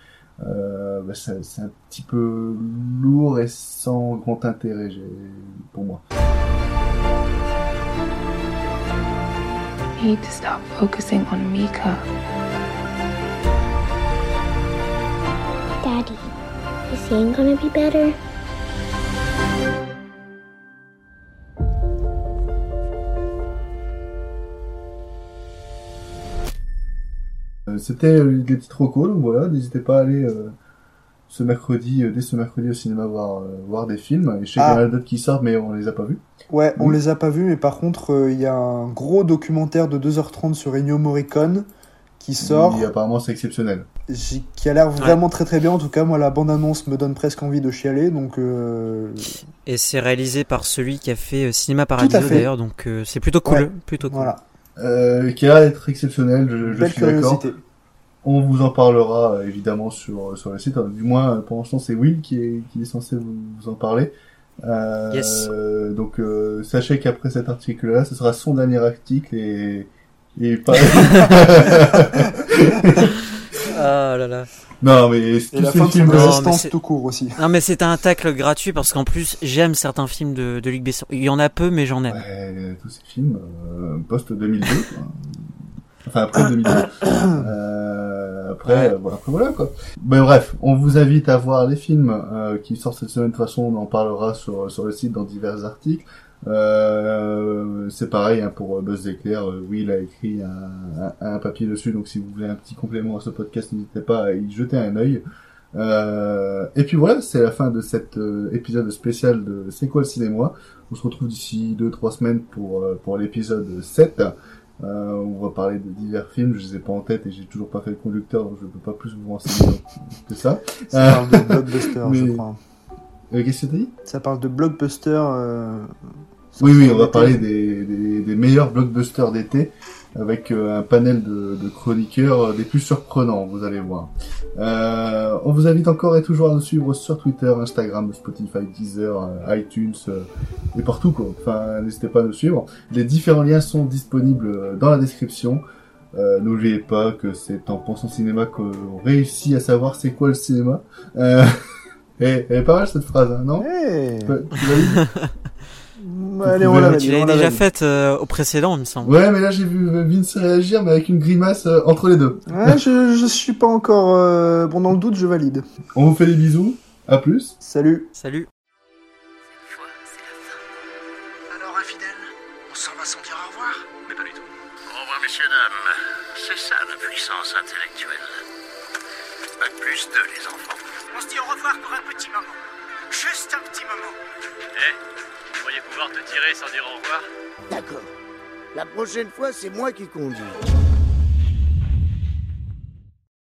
euh, bah, c'est un petit peu lourd et sans grand intérêt pour moi. need to stop focusing on Mika. Daddy, is seeing gonna be better? C'était euh, des petits recos, donc voilà, n'hésitez pas à aller euh, ce mercredi, euh, dès ce mercredi au cinéma voir, euh, voir des films. Et je sais Ah. qu'il y en a d'autres qui sortent, mais on les a pas vus. Ouais, on les a pas vus, mais par contre, euh, il y a un gros documentaire de 2h30 sur Ennio Morricone qui sort, Et apparemment c'est exceptionnel. qui a l'air vraiment très très bien. En tout cas, moi, la bande-annonce me donne presque envie de chialer, donc euh, Et c'est réalisé par celui qui a fait Cinéma Paradiso d'ailleurs, donc euh, c'est plutôt cool. Ouais. Plutôt cool. voilà. Euh, qui a l'air d'être exceptionnel, je, je suis d'accord. On vous en parlera euh, évidemment sur, sur le site. Alors, du moins, euh, pour l'instant, c'est Will qui est, qui est censé vous, vous en parler. Euh, Yes. Donc, euh, sachez qu'après cet article-là, ce sera son dernier article et, et pas... Là là. non, mais tous la de résistance c'est- tout court aussi. Non mais c'est un tacle gratuit parce qu'en plus j'aime certains films de, de Luc Besson. Il y en a peu mais j'en aime. Ouais, tous ces films euh, post 2002 quoi. enfin après 2002 euh, après, Ouais. euh, voilà, après voilà quoi mais bref on vous invite à voir les films euh, qui sortent cette semaine de toute façon on en parlera sur sur le site dans divers articles euh, c'est pareil hein, pour Buzz l'éclair euh, Will a écrit un, un, un papier dessus donc si vous voulez un petit complément à ce podcast n'hésitez pas à y jeter un œil euh, et puis voilà, c'est la fin de cet euh, épisode spécial de C'est quoi le cinéma? On se retrouve d'ici 2-3 semaines pour, euh, pour l'épisode 7. Euh, on va parler de divers films, je les ai pas en tête et j'ai toujours pas fait le conducteur, donc je peux pas plus vous renseigner que ça. Parle de blockbuster, je mais- crois. Euh, Qu'est-ce que t'as dit? Ça parle de blockbuster. euh, Oui, oui, on va parler des, des, des meilleurs blockbusters d'été avec euh, un panel de, de chroniqueurs des plus surprenants, vous allez voir. Euh, on vous invite encore et toujours à nous suivre sur Twitter, Instagram, Spotify, Deezer, iTunes euh, et partout quoi. Enfin, n'hésitez pas à nous suivre. Les différents liens sont disponibles dans la description. Euh, N'oubliez pas que c'est en pensant cinéma qu'on réussit à savoir c'est quoi le cinéma. Et, elle est pas mal cette phrase, hein, non Hey Tu l'as Allez, on pouvez- la Tu l'avais la déjà faite euh, au précédent, il me semble. Ouais, mais là j'ai vu Vince réagir, mais avec une grimace euh, entre les deux. Ouais, je, je suis pas encore euh, bon dans le doute, je valide. On vous fait des bisous. À plus. Salut. Salut. Alors, infidèle, on s'en va sans dire au revoir Mais pas du tout. Au revoir, messieurs, dames. C'est ça la puissance intellectuelle. Bac plus 2, les enfants. On se dit au revoir pour un petit moment. Juste un petit moment. Eh, vous pourriez pouvoir te tirer sans dire au revoir D'accord. La prochaine fois, c'est moi qui conduis.